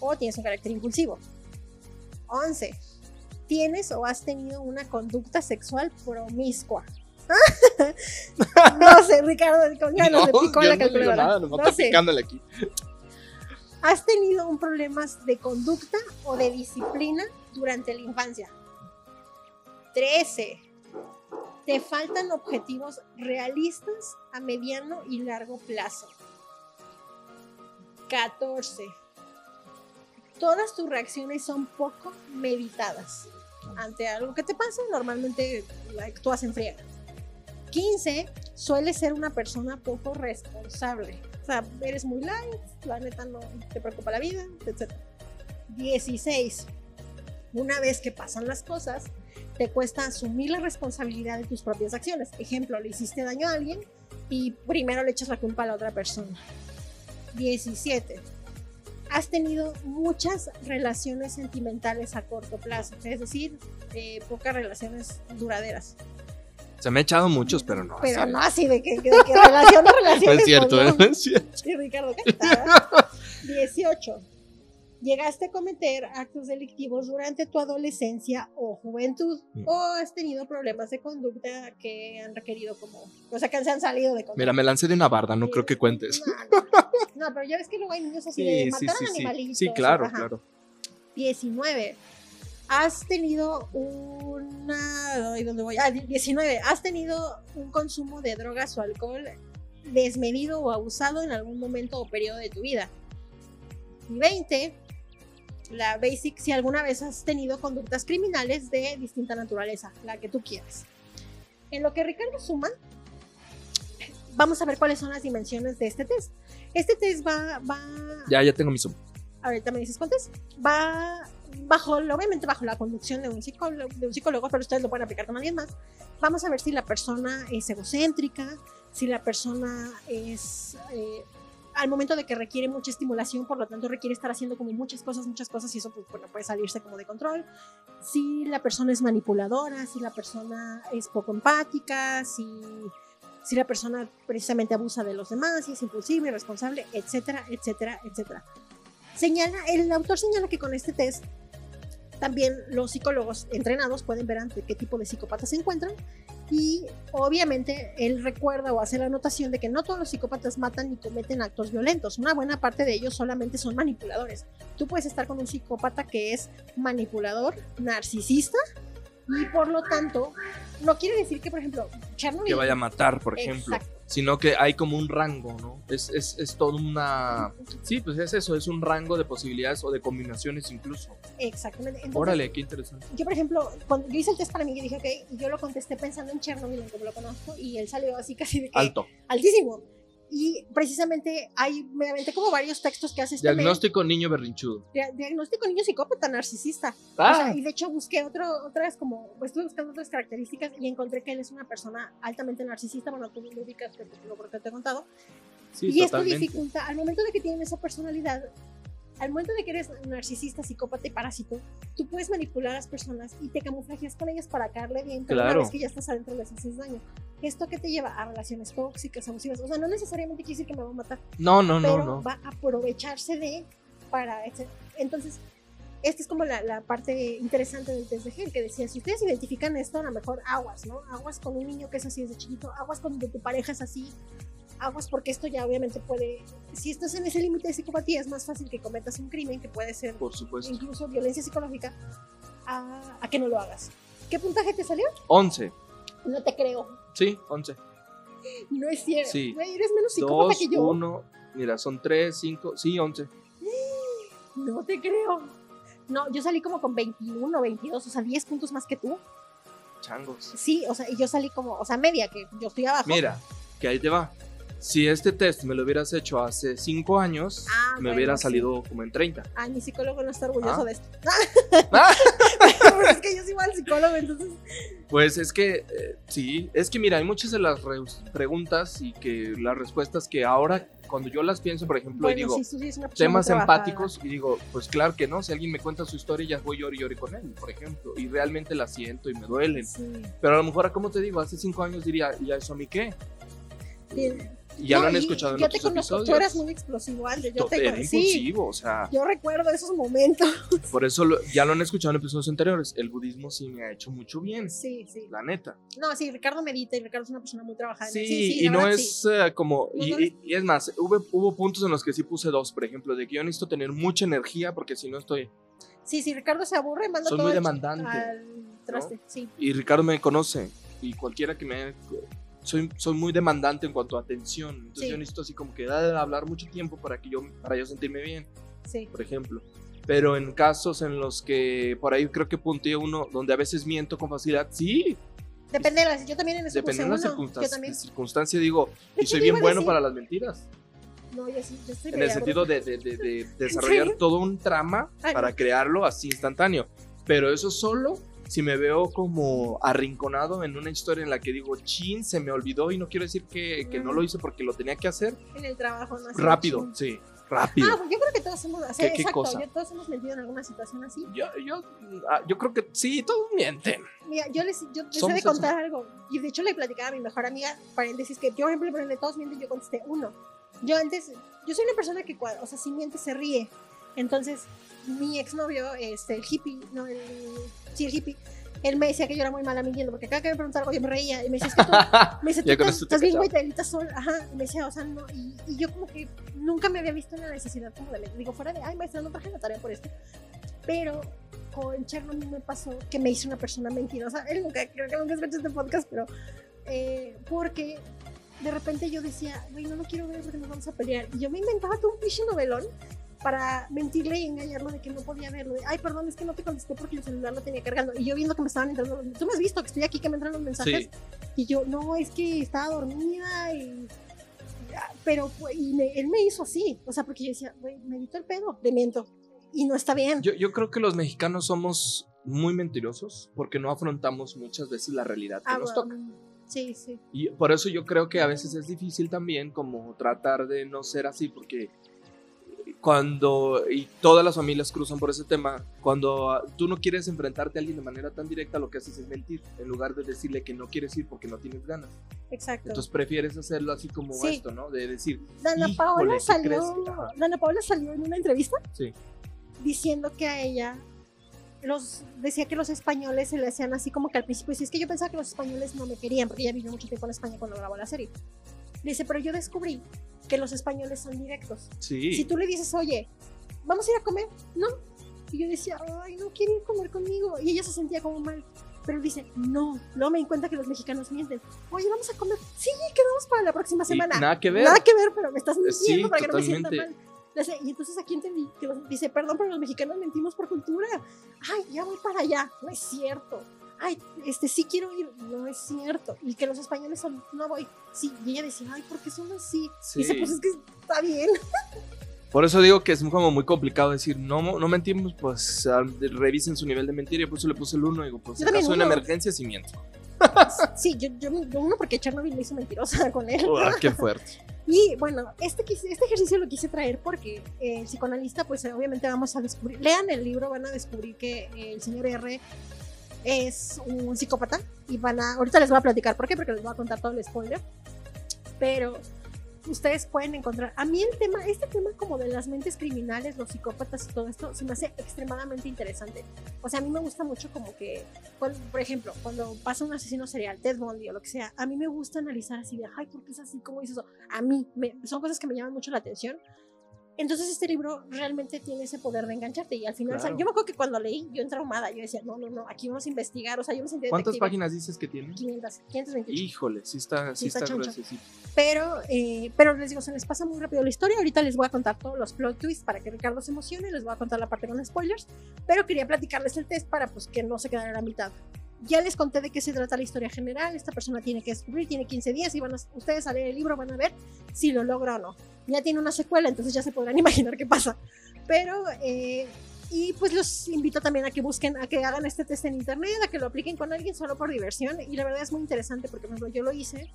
o tienes un carácter impulsivo. 11. Tienes o has tenido una conducta sexual promiscua. no sé, Ricardo, con ganas de picó la calculadora. Nada, no, no sé. picándole aquí. ¿Has tenido un problemas de conducta o de disciplina durante la infancia? 13. Te faltan objetivos realistas a mediano y largo plazo. 14. Todas tus reacciones son poco meditadas. Ante algo que te pasa, normalmente actúas en friega. 15. Sueles ser una persona poco responsable. O sea, eres muy light, la neta no te preocupa la vida, etc. 16. Una vez que pasan las cosas, te cuesta asumir la responsabilidad de tus propias acciones. Ejemplo, le hiciste daño a alguien y primero le echas la culpa a la otra persona. 17. has tenido muchas relaciones sentimentales a corto plazo, es decir, eh, pocas relaciones duraderas. Se me ha echado muchos, pero no. Pero así. no así de que, de que No es cierto, ¿eh? no. Es cierto. Sí, Ricardo, ¿qué tal? 18. Llegaste a cometer actos delictivos durante tu adolescencia o juventud Mm. o has tenido problemas de conducta que han requerido como, o sea, que se han salido de control. Mira, me lancé de una barda, no creo que cuentes. No, no, no, pero ya ves que luego hay niños así de matar sí, sí, animalitos. Sí, claro, ajá. claro. 19. Has tenido una. ay, ¿Dónde voy? Ah, 19. Has tenido un consumo de drogas o alcohol desmedido o abusado en algún momento o periodo de tu vida. Y 20. La basic, si alguna vez has tenido conductas criminales de distinta naturaleza, la que tú quieras. En lo que Ricardo suma, vamos a ver cuáles son las dimensiones de este test. Este test va, va Ya, ya tengo mi suma. ahorita me dices cuánto es, va bajo, obviamente bajo la conducción de un psicólogo, de un psicólogo, pero ustedes lo pueden aplicar con alguien más. Vamos a ver si la persona es egocéntrica, si la persona es eh, al momento de que requiere mucha estimulación, por lo tanto requiere estar haciendo como muchas cosas, muchas cosas y eso pues, bueno, puede salirse como de control. Si la persona es manipuladora, si la persona es poco empática, si, si la persona precisamente abusa de los demás, si es impulsiva, irresponsable, etcétera, etcétera, etcétera. Señala, el autor señala que con este test también los psicólogos entrenados pueden ver ante qué tipo de psicópatas se encuentran y obviamente él recuerda o hace la anotación de que no todos los psicópatas matan ni cometen actos violentos, una buena parte de ellos solamente son manipuladores. Tú puedes estar con un psicópata que es manipulador, narcisista y por lo tanto no quiere decir que por ejemplo Chernobyl Que vaya a matar, por ejemplo. Exacto. Sino que hay como un rango, ¿no? Es, es, es todo una... Sí, pues es eso, es un rango de posibilidades o de combinaciones incluso. Exactamente. Entonces, Órale, qué interesante. yo por ejemplo, cuando yo hice el test para mí, yo dije, ok, y yo lo contesté pensando en Chernobyl, en cómo lo conozco, y él salió así casi de que Alto. altísimo. Y precisamente hay, me aventé como varios textos que hace este. Diagnóstico niño berrinchudo. Dia- diagnóstico niño psicópata narcisista. O Ah, sea, y de hecho busqué otro, otras como, pues estuve buscando otras características y encontré que él es una persona altamente narcisista, bueno, tú lo ubicas, que te- lo que te he contado. sí, y esto totalmente. dificulta, al momento de que tienen esa personalidad, al momento de que eres narcisista, psicópata y parásito, tú puedes manipular a las personas y te camuflajeas con ellas para caerle bien, pero Claro. una vez que ya estás adentro les haces daño. ¿Esto qué te lleva? A relaciones tóxicas, abusivas. O sea, no necesariamente quiere decir que me va a matar, No, no, no, pero no. va a aprovecharse de para... etc. Entonces, esta es como la, la parte interesante del test de Gel, que decía, si ustedes identifican esto, a lo mejor aguas, ¿no? Aguas con un niño que es así desde chiquito, aguas cuando tu pareja es así, aguas porque esto ya obviamente puede, si estás en ese límite de psicopatía, es más fácil que cometas un crimen que puede ser Por supuesto. incluso violencia psicológica a, a que no lo hagas. ¿Qué puntaje te salió? 11. No te creo. Sí, 11. No es cierto. Sí. Güey, eres menos psicópata 2, que yo. 1. Mira, son 3, 5. Sí, 11. No te creo. No, yo salí como con 21, 22, o sea, 10 puntos más que tú. Changos. Sí, o sea, y yo salí como, o sea, media, que yo estoy abajo. Mira, que ahí te va. Si este test me lo hubieras hecho hace 5 años, Ah, me bueno, hubiera sí. salido como en 30. Ay, mi psicólogo no está orgulloso Ah. de esto. Ah. Pero es que yo soy mal psicólogo, entonces. Pues es que, eh, sí, es que mira, hay muchas de las re- preguntas y que las respuestas que ahora, cuando yo las pienso, por ejemplo, y digo, sí, sí temas empáticos, y digo, pues claro que no, si alguien me cuenta su historia, ya voy llori y llori con él, por ejemplo, y realmente la siento y me duelen. Sí. Pero a lo mejor, como te digo, hace cinco años diría, ¿y a eso a mí qué? Bien. Y ya No, lo han y escuchado en Yo te otros conozco, episodios. tú eras muy explosivo antes. Yo te Era. Sí, impulsivo, o sea, yo recuerdo esos momentos. por eso lo- ya lo han escuchado en episodios anteriores. El budismo sí me ha hecho mucho bien, Sí, sí. la neta. No, sí, Ricardo medita y Ricardo es una persona muy trabajada. Sí, sí, y la no verdad, es sí. eh, como. No, y, no y- y es más, hubo, hubo puntos en los que sí puse dos, por ejemplo, de que yo necesito tener mucha energía porque si no estoy. Sí, sí, Ricardo se aburre, manda Soy todo muy demandante, al traste. Sí, Y Ricardo me conoce, y cualquiera que me. Soy, soy muy demandante en cuanto a atención. Entonces Sí. yo necesito así como que ah, hablar mucho tiempo para que yo para yo sentirme bien, sí. por ejemplo. Pero en casos en los que por ahí creo que punteé uno donde a veces miento con facilidad, sí, Depende de las. Yo también en dependiendo de las uno. Yo circunstancia, digo, De y soy bien bueno decir- para las mentiras. No, yo sí, yo estoy En el sentido de, de- de- de desarrollar todo un trama Ay, para no. crearlo así instantáneo. Pero eso solo si me veo como arrinconado en una historia en la que digo, chin, se me olvidó y no quiero decir que, que no Mm. lo hice porque lo tenía que hacer En el trabajo, no rápido, chin. sí. rápido. Ah, yo creo que todos hemos, o sea, ¿Qué- qué exacto, cosa? yo- todos hemos mentido en alguna situación así. Yo, yo, ah, yo creo que sí, todos mienten. Mira, yo les, yo les he de eso. contar algo. Y de hecho le platicaba a mi mejor amiga, paréntesis, que yo, por ejemplo, de todos mienten, yo contesté uno. Yo antes, yo soy una persona que, o sea, si miente, se ríe. Entonces, mi exnovio, este, el hippie, no, el, sí, el hippie, él me decía que yo era muy mala mintiendo, porque cada que me preguntaba algo yo me reía. Y me decía, es que tú, me dice, tú estás, bien güey, te editas sol. Ajá, y me decía, o sea, no. Y, y yo como que nunca me había visto en la necesidad como de, digo, fuera de, ay, maestra, no traje la tarea por esto. Pero con Chernobyl me pasó que me hice una persona mentirosa. Él nunca, creo que nunca escuchó este podcast, pero eh, porque de repente yo decía, güey, no lo quiero ver porque nos vamos a pelear. Y yo me inventaba todo un pinche novelón para mentirle y engañarlo de que no podía verlo. De, Ay, perdón, es que no te contesté porque el celular lo tenía cargando. Y yo viendo que me estaban entrando los Tú me has visto que estoy aquí, que me entran los mensajes. Sí. Y yo, no, es que estaba dormida y... Pero, y me- él me hizo así. O sea, porque yo decía, güey, me evito el pedo, le miento. Y no está bien. Yo, yo creo que los mexicanos somos muy mentirosos porque no afrontamos muchas veces la realidad que Ah, nos bueno, toca. Sí, sí. Y por eso yo creo que a veces es difícil también como tratar de no ser así porque cuando y todas las familias cruzan por ese tema, cuando ah, tú no quieres enfrentarte a alguien de manera tan directa, lo que haces es mentir en lugar de decirle que no quieres ir porque no tienes ganas. Exacto. Entonces prefieres hacerlo así como Sí. esto, ¿no? De decir, Dana Paola ¿qué salió. Dana Paola salió en una entrevista sí, diciendo que a ella los decía que los españoles se le hacían así como que al principio dice, es que yo pensaba que los españoles no me querían porque ella vivió mucho tiempo en España cuando grabó la serie. Dice, pero yo descubrí que los españoles son directos. sí. Si tú le dices, oye, vamos a ir a comer, no. Y yo decía, ay, no quiere ir a comer conmigo. Y ella se sentía como mal. Pero dice, no, no me di cuenta que los mexicanos mienten. Oye, vamos a comer. Sí, quedamos para la próxima Y semana. nada que ver. Nada que ver, pero me estás mintiendo Sí, para que no me sienta totalmente. mal. Y entonces aquí entendí que los- dice, perdón, pero los mexicanos mentimos por cultura. Ay, ya voy para allá. No es cierto. Ay, este sí quiero ir. No es cierto. Y que los españoles son, no voy. Sí, y ella decía, ay, ¿por qué son así? Sí. Dice, pues es que está bien. Por eso digo que es como muy complicado decir, no, no mentimos, pues ah, revisen su nivel de mentira. Y por eso le puse el uno. Digo, pues Yo también acaso hay una emergencia, sí miento. Sí, yo, yo, yo uno porque Chernobyl me hizo mentirosa con él. Uah, qué fuerte. Y bueno, este, este ejercicio lo quise traer porque el psicoanalista, pues obviamente vamos a descubrir, lean el libro, van a descubrir que el señor R es un psicópata y van a, ahorita les voy a platicar por qué, porque les voy a contar todo el spoiler, pero ustedes pueden encontrar, a mí el tema, este tema como de las mentes criminales, los psicópatas y todo esto, se me hace extremadamente interesante. O sea, a mí me gusta mucho como que, cuando- por ejemplo, cuando pasa un asesino serial, Ted Bundy o lo que sea, a mí me gusta analizar así de, ay, ¿por qué es así? ¿Cómo hizo eso? A mí, me- son cosas que me llaman mucho la atención. Entonces este libro realmente tiene ese poder de engancharte y al final, o sea, Claro. yo me acuerdo que cuando leí, yo entré traumada, yo decía, no, no, no, aquí vamos a investigar, o sea, yo me sentí ¿Cuántas detective. páginas dices que tiene? 500, 528. Híjole, sí está, sí Sí está está. Pero, eh, pero les digo, se les pasa muy rápido la historia. Ahorita les voy a contar todos los plot twists para que Ricardo se emocione. Les voy a contar la parte con spoilers. Pero quería platicarles el test para pues, que no se quedara a la mitad. Ya les conté de qué se trata la historia general. Esta persona tiene que descubrir, tiene 15 días y van a, ustedes a leer el libro van a ver si lo logra o no. Ya tiene una secuela, entonces ya se podrán imaginar qué pasa. Pero, eh, y pues los invito también a que busquen, a que hagan este test en internet, a que lo apliquen con alguien solo por diversión. Y la verdad es muy interesante porque, por ejemplo, yo lo hice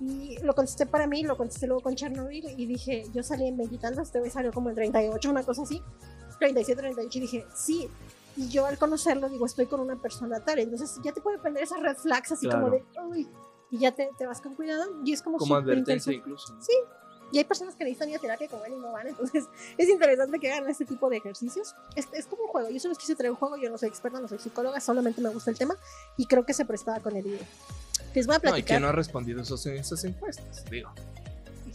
y lo contesté para mí, lo contesté luego con Chernobyl y dije, yo salí en veintitantos, este güey salió como en 38, una cosa así, 37, 38 y dije, sí. Y yo al conocerlo digo, estoy con una persona tal, entonces ya te puede prender esas red flags así como de, uy, y ya te, te vas con cuidado y es como, Como advertencia incluso. Sí. Y hay personas que necesitan ir a terapia como él y no van, entonces es interesante que hagan este tipo de ejercicios. Es, es como un juego, yo solo quise traer un juego, yo no soy experta, no soy psicóloga, solamente me gusta el tema y creo que se prestaba con el libro. Les voy a No, y platicar. que no ha respondido esos, esas encuestas, digo.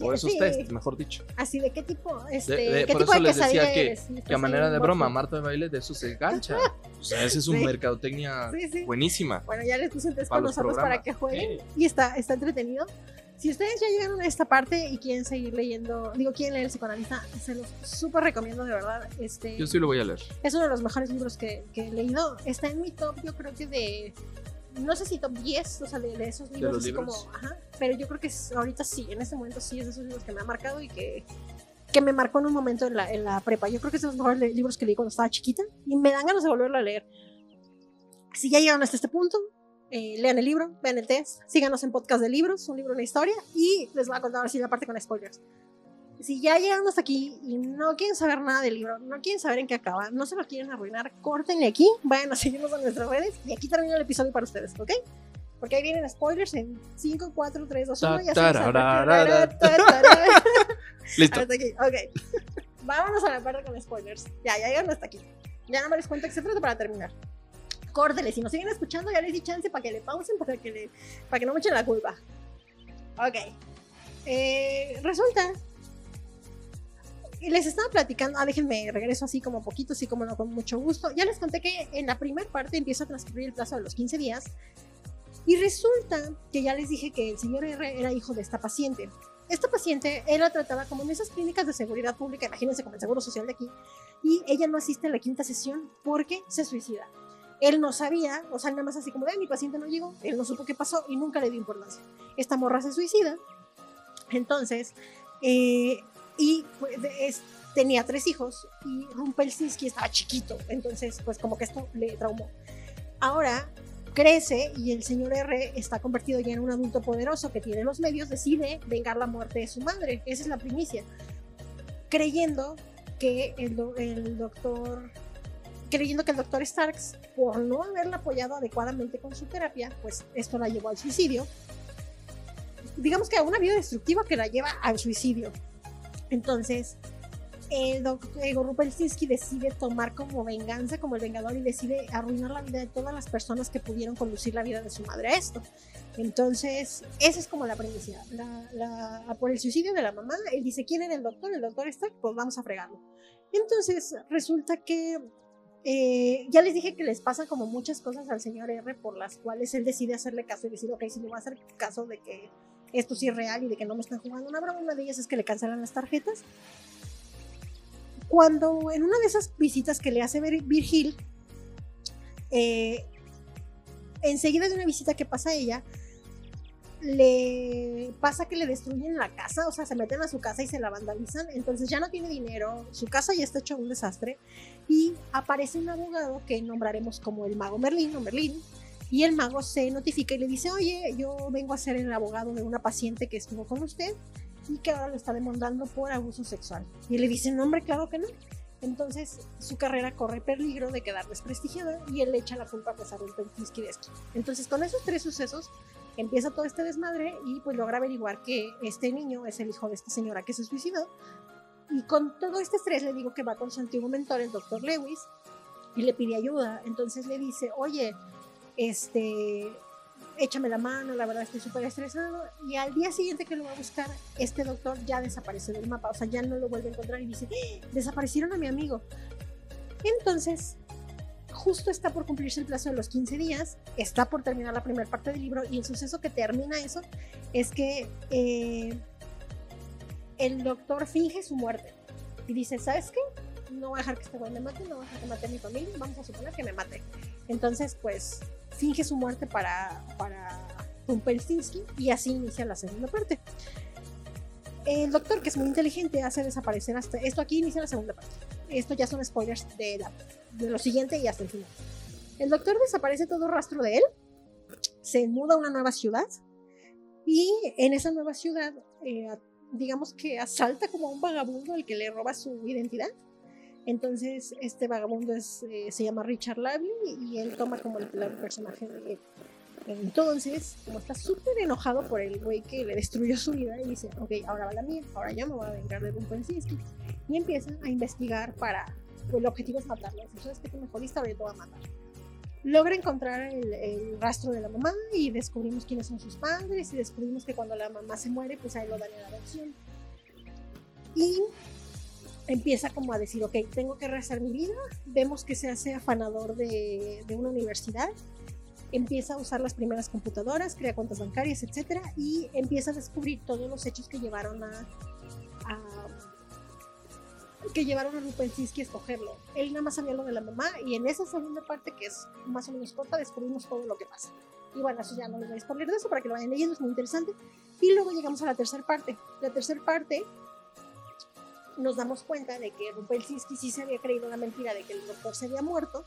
O esos Sí, tests, mejor dicho. Así de qué tipo, este, De- de- qué por tipo eso de les decía que- eres? Que a manera de broma. Marta de baile de eso se gancha. O sea, ese es un Sí. mercadotecnia Sí, buenísima. Bueno, ya les puse un test Para con los nosotros para programas. que jueguen y está, está entretenido. Si ustedes ya llegaron a esta parte y quieren seguir leyendo, digo, quieren leer el psicoanalista, se los súper recomiendo de verdad. Este, Yo sí lo voy a leer. Es uno de los mejores libros que, que he leído. Está en mi top, yo creo que de. No sé si top 10, o sea, de, de esos libros. así libros? como. Ajá. Pero yo creo que es- ahorita sí, en este momento sí es de esos libros que me ha marcado y que, que me marcó en un momento en la, en la prepa. Yo creo que es de los mejores libros que leí cuando estaba chiquita y me dan ganas de volverlo a leer. Si ya llegaron hasta este punto, eh, lean el libro, vean el test, síganos en podcast de libros, un libro, una historia y les voy a contar ahora sí la parte con spoilers. Si ya llegaron hasta aquí y no quieren saber nada del libro, no quieren saber en qué acaba, no se lo quieren arruinar, córtenle aquí, vayan a seguirnos en nuestras redes y aquí termina el episodio para ustedes, ¿ok? Porque ahí vienen spoilers en 5, 4, 3, 2, 1. Ya Listo. Hasta aquí, ok. Vámonos a la parte con spoilers. Ya, ya llegaron hasta aquí. Ya no me les cuento qué se trata para terminar. Córtele, si nos siguen escuchando, ya les di chance para que le pausen, para que, le, para que no me echen la culpa. Ok. Eh, resulta les estaba platicando, ah, déjenme regreso así como poquito, así como no con mucho gusto. Ya les conté que en la primera parte empieza a transcurrir el plazo de los 15 días y resulta que ya les dije que el señor R era hijo de esta paciente. Esta paciente, él la trataba como en esas clínicas de seguridad pública, imagínense como el Seguro Social de aquí, y ella no asiste a la quinta sesión porque se suicida. Él no sabía, o sea, nada más así como de mi paciente no llegó, él no supo qué pasó y nunca le dio importancia. Esta morra se suicida. Entonces, eh, y pues, tenía tres hijos y Rumpelstiltskin estaba chiquito, entonces pues como que esto le traumó. Ahora crece y el señor R está convertido ya en un adulto poderoso que tiene los medios, decide vengar la muerte de su madre. Esa es la primicia. Creyendo que el, el doctor creyendo que el doctor Starks, por no haberla apoyado adecuadamente con su terapia, pues esto la llevó al suicidio. Digamos que a una vida destructiva que la lleva al suicidio. Entonces, el doctor Rupelstinsky decide tomar como venganza, como el vengador, y decide arruinar la vida de todas las personas que pudieron conducir la vida de su madre a esto. Entonces, esa es como la premisa. por el suicidio de la mamá, él dice, ¿quién era el doctor? El doctor está, pues vamos a fregarlo. Entonces, resulta que eh, ya les dije que les pasan como muchas cosas al señor R por las cuales él decide hacerle caso y decir, ok, si le voy a hacer caso de que esto sí es real y de que no me están jugando una broma. Una de ellas es que le cancelan las tarjetas. Cuando en una de esas visitas que le hace Virgil, eh, enseguida de una visita que pasa a ella, le pasa que le destruyen la casa, o sea, se meten a su casa y se la vandalizan, entonces ya no tiene dinero, su casa ya está hecho un desastre y aparece un abogado que nombraremos como el mago Merlín o Merlín, y el mago se notifica y le dice, oye, yo vengo a ser el abogado de una paciente que estuvo con usted y que ahora lo está demandando por abuso sexual. Y le dice, no, hombre, claro que no. Entonces su carrera corre peligro de quedar desprestigiada y él le echa la culpa pues, a Rumpelstiltskin de esto. Entonces con esos tres sucesos empieza todo este desmadre y pues logra averiguar que este niño es el hijo de esta señora que se suicidó. Y con todo este estrés le digo que va con su antiguo mentor, el doctor Lewis, y le pide ayuda. Entonces le dice, oye, este, échame la mano, la verdad estoy súper estresado. Y al día siguiente que lo va a buscar, este doctor ya desaparece del mapa, o sea, ya no lo vuelve a encontrar y dice, ¡Ah! desaparecieron a mi amigo. Entonces, justo está por cumplirse el plazo de los 15 días, está por terminar la primera parte del libro y el suceso que termina eso es que eh, el doctor finge su muerte y dice, ¿sabes qué? No voy a dejar que este güey me mate, no voy a dejar que mate a mi familia, vamos a suponer que me mate. Entonces, pues finge su muerte para, para Rumpelstiltskin y así inicia la segunda parte. El doctor, que es muy inteligente, hace desaparecer hasta. Esto aquí inicia la segunda parte. Esto ya son spoilers de, lo siguiente y hasta el final. El doctor desaparece todo rastro de él, se muda a una nueva ciudad y en esa nueva ciudad, eh, digamos que asalta como a un vagabundo al que le roba su identidad entonces, este vagabundo eh, se llama Richard Lavely y él toma como el, personaje de él. Entonces, como está súper enojado por el güey que le destruyó su vida, y dice, ok, ahora va la mía, ahora yo me voy a vengar de Rumpelstiltskin. Y empieza a investigar para, pues el objetivo es matarlo. Entonces, que tú me jodiste, ahora yo a matar. Logra encontrar el, el, rastro de la mamá y descubrimos quiénes son sus padres y descubrimos que cuando la mamá se muere, pues ahí lo dan en adopción. Y empieza como a decir, ok, tengo que rehacer mi vida, vemos que se hace afanador de, de una universidad, empieza a usar las primeras computadoras, crea cuentas bancarias, etcétera, y empieza a descubrir todos los hechos que llevaron a, a que llevaron a Rupensinski a escogerlo. Él nada más sabía lo de la mamá y en esa segunda parte, que es más o menos corta, descubrimos todo lo que pasa. Y bueno, eso ya no les voy a spoiler de eso para que lo vayan leyendo, es muy interesante. Y luego llegamos a la tercera parte. La tercera parte nos damos cuenta de que Rumpelstiltskin sí se había creído la mentira de que el doctor se había muerto,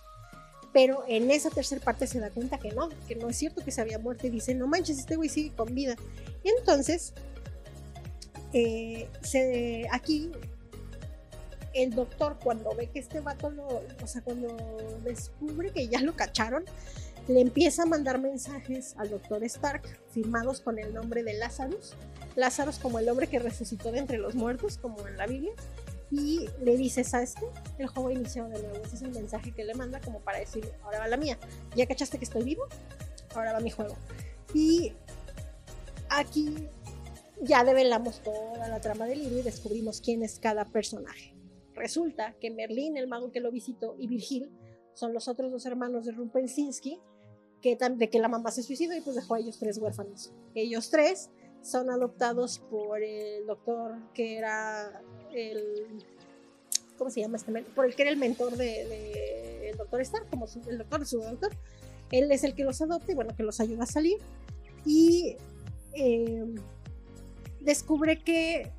pero en esa tercera parte se da cuenta que no, que no es cierto que se había muerto y dice, no manches, este güey sigue con vida. Y entonces eh, aquí el doctor cuando ve que este vato lo, o sea, cuando descubre que ya lo cacharon, le empieza a mandar mensajes al doctor Stark firmados con el nombre de Lazarus. Lazarus como el hombre que resucitó de entre los muertos, como en la Biblia. Y le dice, ¿sabes qué? El juego inició de nuevo. Ese es el mensaje que le manda como para decir, ahora va la mía. ¿Ya cachaste que estoy vivo? Ahora va mi juego. Y aquí ya develamos toda la trama del libro y descubrimos quién es cada personaje. Resulta que Merlín, el mago que lo visitó, y Virgil son los otros dos hermanos de Rumpelstiltskin, que, de que la mamá se suicidó y pues dejó a ellos tres huérfanos. Ellos tres son adoptados por el doctor que era el... ¿Cómo se llama este? Por el que era el mentor del de, el doctor Stark, como el doctor de su doctor. Él es el que los adopta y bueno, que los ayuda a salir. Y eh, descubre que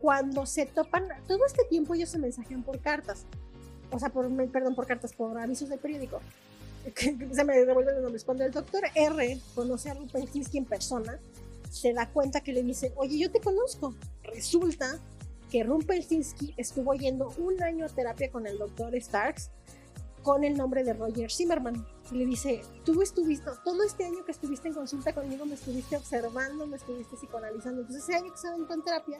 cuando se topan, todo este tiempo ellos se mensajean por cartas, o sea, por, perdón, por cartas, por avisos del periódico. se me devuelven los nombres. Cuando el doctor R conoce a Rumpelstiltskin en persona, se da cuenta que le dice, oye, yo te conozco. Resulta que Rumpelstiltskin estuvo yendo un año a terapia con el doctor Starks con el nombre de Roger Zimmerman. Y le dice, tú estuviste, todo este año que estuviste en consulta conmigo, me estuviste observando, me estuviste psicoanalizando. Entonces ese año que estaba en terapia,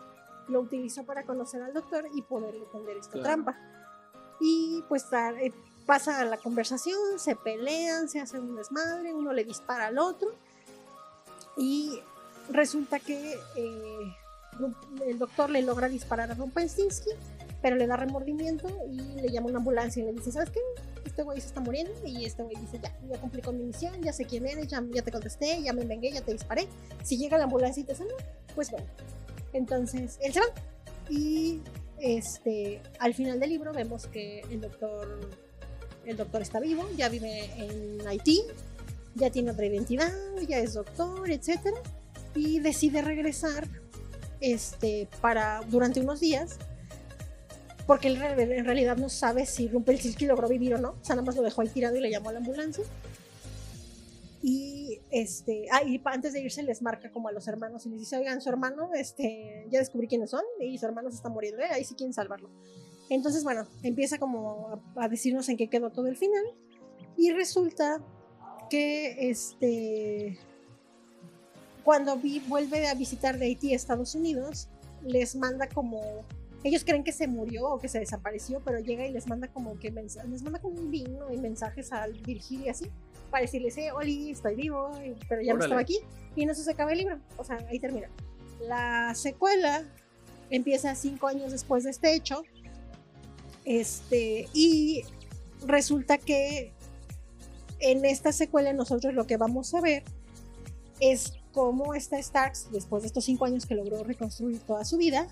lo utilizó para conocer al doctor y poderle tender esta trampa. Y pues eh, pasa la conversación, se pelean, se hacen un desmadre, uno le dispara al otro. Y resulta que eh, el doctor le logra disparar a Rumpelstiltskin pero le da remordimiento y le llama a una ambulancia y le dice, ¿sabes qué? Este güey se está muriendo y este güey dice, ya, ya cumplí con mi misión, ya sé quién eres, ya, ya te contesté, ya me vengué, ya te disparé. Si llega la ambulancia y te sana, pues bueno. Entonces, él se va. Y este, al final del libro vemos que el doctor, el doctor está vivo, ya vive en Haití, ya tiene otra identidad, ya es doctor, etc. Y decide regresar este, para, durante unos días porque él en realidad no sabe si Rumpelstiltskin logró vivir o no, o sea, nada más lo dejó ahí tirado y le llamó a la ambulancia. Y este, ah, y antes de irse les marca como a los hermanos y les dice, oigan, su hermano, este, ya descubrí quiénes son y su hermano se está muriendo, ¿eh? ahí sí quieren salvarlo. Entonces, bueno, empieza como a, decirnos en qué quedó todo el final y resulta que este, cuando vi, vuelve a visitar de Haití a Estados Unidos, les manda como ellos creen que se murió o que se desapareció, pero llega y les manda como que les manda como un vino y mensajes al Virgil y así, para decirles, eh, Oli, estoy vivo, pero ya no estaba aquí. Y no se acaba el libro, o sea, ahí termina. La secuela empieza cinco años después de este hecho, este, y resulta que en esta secuela nosotros lo que vamos a ver es cómo está Starks, después de estos cinco años que logró reconstruir toda su vida,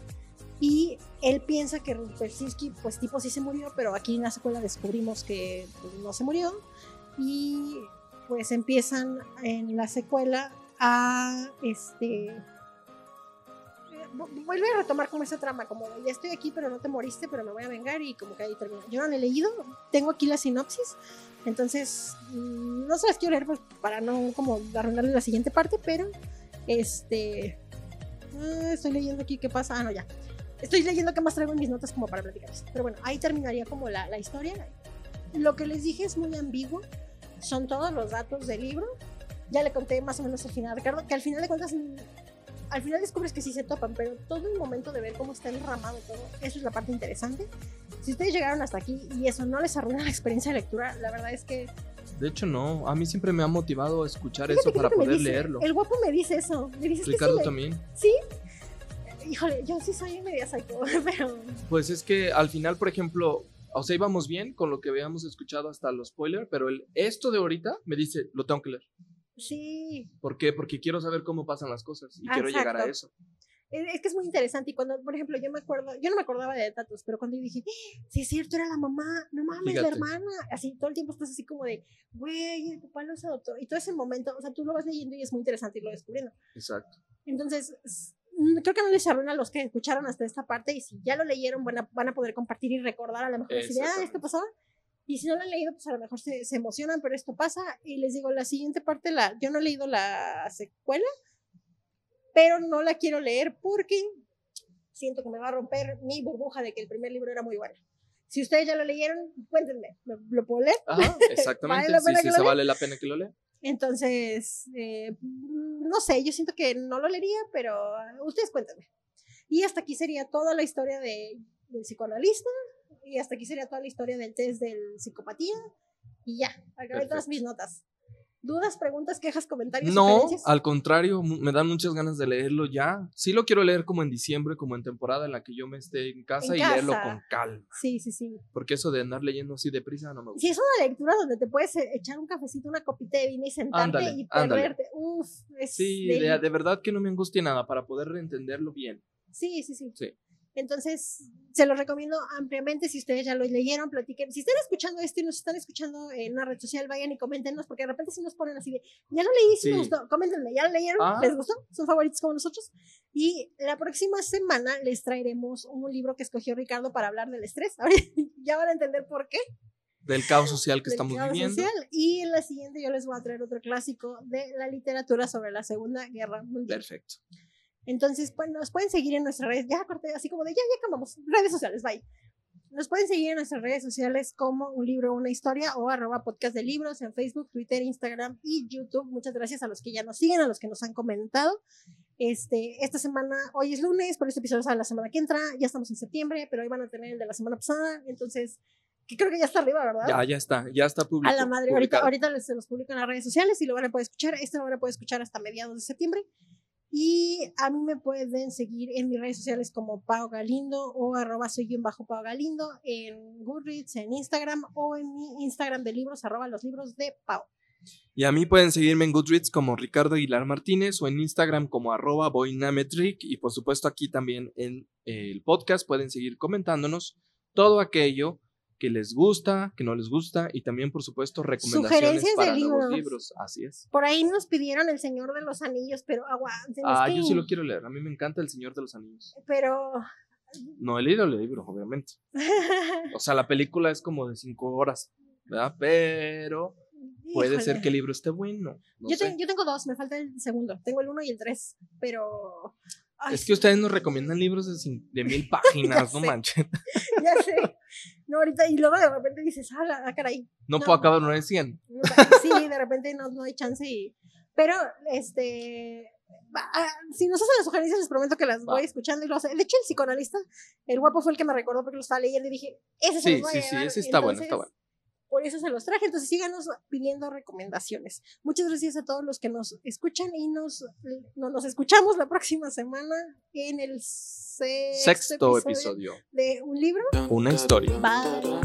y él piensa que Rumpelstiltskin, pues tipo sí se murió, pero aquí en la secuela descubrimos que pues, no se murió. Y pues empiezan en la secuela a este vuelve a retomar como esa trama, como ya estoy aquí, pero no te moriste, pero me voy a vengar y como que ahí termina. Yo no he leído, tengo aquí la sinopsis, entonces mm, no se las quiero leer pues, para no como arruinarle la siguiente parte, pero este ah, estoy leyendo aquí qué pasa. Ah, no, ya. Estoy leyendo qué más traigo en mis notas como para platicarles. Pero bueno, ahí terminaría como la, la historia. Lo que les dije es muy ambiguo. Son todos los datos del libro. Ya le conté más o menos al final, Ricardo, que al final de cuentas al final descubres que sí se topan, pero todo el momento de ver cómo está enramado todo, eso es la parte interesante. Si ustedes llegaron hasta aquí y eso no les arruina la experiencia de lectura, la verdad es que... De hecho, no. A mí siempre me ha motivado a escuchar eso para poder leerlo. El guapo me dice eso. Me dice, Ricardo también. Sí, híjole, yo sí soy media psycho, pero... Pues es que al final, por ejemplo, o sea, íbamos bien con lo que habíamos escuchado hasta los spoilers, pero el, esto de ahorita me dice, lo tengo que leer. Sí. ¿Por qué? Porque quiero saber cómo pasan las cosas y quiero llegar a eso. Es que es muy interesante y cuando, por ejemplo, yo me acuerdo, yo no me acordaba de Tatus, pero cuando yo dije, ¡Ah! sí es cierto, era la mamá, no mames, la hermana, así todo el tiempo estás así como de, güey, el papá los adoptó, y todo ese momento, o sea, tú lo vas leyendo y es muy interesante y lo descubriendo. Exacto. Entonces, creo que no les arruina a los que escucharon hasta esta parte y si ya lo leyeron van a, van a poder compartir y recordar a lo mejor si ah, esto pasó y si no lo han leído pues a lo mejor se, se, emocionan pero esto pasa y les digo la siguiente parte la yo no he leído la secuela pero no la quiero leer porque siento que me va a romper mi burbuja de que el primer libro era muy bueno. Si ustedes ya lo leyeron, cuéntenme, ¿lo puedo leer? Ajá, exactamente. sí, sí, se vale la pena que lo lea. Entonces, eh, no sé, yo siento que no lo leería, pero ustedes cuéntenme. Y hasta aquí sería toda la historia de, del psicoanalista, y hasta aquí sería toda la historia del test del psicopatía, y ya, acabé todas mis notas. ¿Dudas, preguntas, quejas, comentarios? No, al contrario, me dan muchas ganas de leerlo ya. Sí lo quiero leer como en diciembre, como en temporada en la que yo me esté en casa y leerlo con calma. Sí, sí, sí. Porque eso de andar leyendo así deprisa no me gusta. Sí, es una lectura donde te puedes eh, echar un cafecito, una copita de vino y sentarte y perderte. Uf, es Sí, de, de verdad que no me angustia nada para poder reentenderlo bien. Sí, sí, sí. Sí. Entonces, se lo recomiendo ampliamente. Si ustedes ya lo leyeron, platiquen. Si están escuchando esto y nos están escuchando en una red social, vayan y coméntenos, porque de repente si nos ponen así de, ya lo leí, si me gustó, coméntenme, ¿ya lo leyeron? Ah. ¿Les gustó? ¿Son favoritos como nosotros? Y la próxima semana les traeremos un libro que escogió Ricardo para hablar del estrés. ya van a entender por qué. Del caos social que estamos viviendo. Social. Y en la siguiente yo les voy a traer otro clásico de la literatura sobre la Segunda Guerra Mundial. Perfecto. Entonces, pues nos pueden seguir en nuestras redes, ya corté, así como de ya, ya acabamos, redes sociales, bye. Nos pueden seguir en nuestras redes sociales como un libro, una historia o arroba podcast de libros en Facebook, Twitter, Instagram y YouTube. Muchas gracias a los que ya nos siguen, a los que nos han comentado. Este, esta semana, hoy es lunes, pero este episodio sale la semana que entra, ya estamos en septiembre, pero hoy van a tener el de la semana pasada, entonces, que creo que ya está arriba, ¿verdad? Ya, ya está, ya está publicado. A la madre, ahorita, ahorita se los publican en las redes sociales y lo van a poder escuchar, este lo van a poder escuchar hasta mediados de septiembre. Y a mí me pueden seguir en mis redes sociales como Pau Galindo o arroba soy bajo Pau Galindo en Goodreads, en Instagram o en mi Instagram de libros arroba los libros de Pau. Y a mí pueden seguirme en Goodreads como Ricardo Aguilar Martínez o en Instagram como arroba boynametric y por supuesto aquí también en el podcast pueden seguir comentándonos todo aquello que les gusta, que no les gusta y también, por supuesto, recomendaciones para de nuevos libros. Así es. Por ahí nos pidieron El Señor de los Anillos, pero aguanten. Ah, yo sí lo quiero leer. A mí me encanta El Señor de los Anillos. Pero. No he leído el libro, obviamente. o sea, la película es como de cinco horas, ¿verdad? Pero puede ser que el libro esté bueno. yo, yo tengo dos, me falta el segundo. Tengo el uno y el tres, pero es que ustedes nos recomiendan libros de, de mil páginas, no manches. ya sé. No, ahorita, y luego de repente dices, ah, ah caray. No, puedo acabar uno de 100. Sí, de repente no, no hay chance. Y, pero, este. Ah, si nos hacen las sugerencias, les prometo que las voy escuchando y lo hace. De hecho, el psicoanalista, el guapo fue el que me recordó porque lo estaba leyendo y dije, ese se sí, sí, Sí, ese está bueno, está bueno. Por eso se los traje. Entonces síganos pidiendo recomendaciones. Muchas gracias a todos los que nos escuchan y nos, nos escuchamos la próxima semana en el sexto, episodio, de un libro. Una historia. Bye.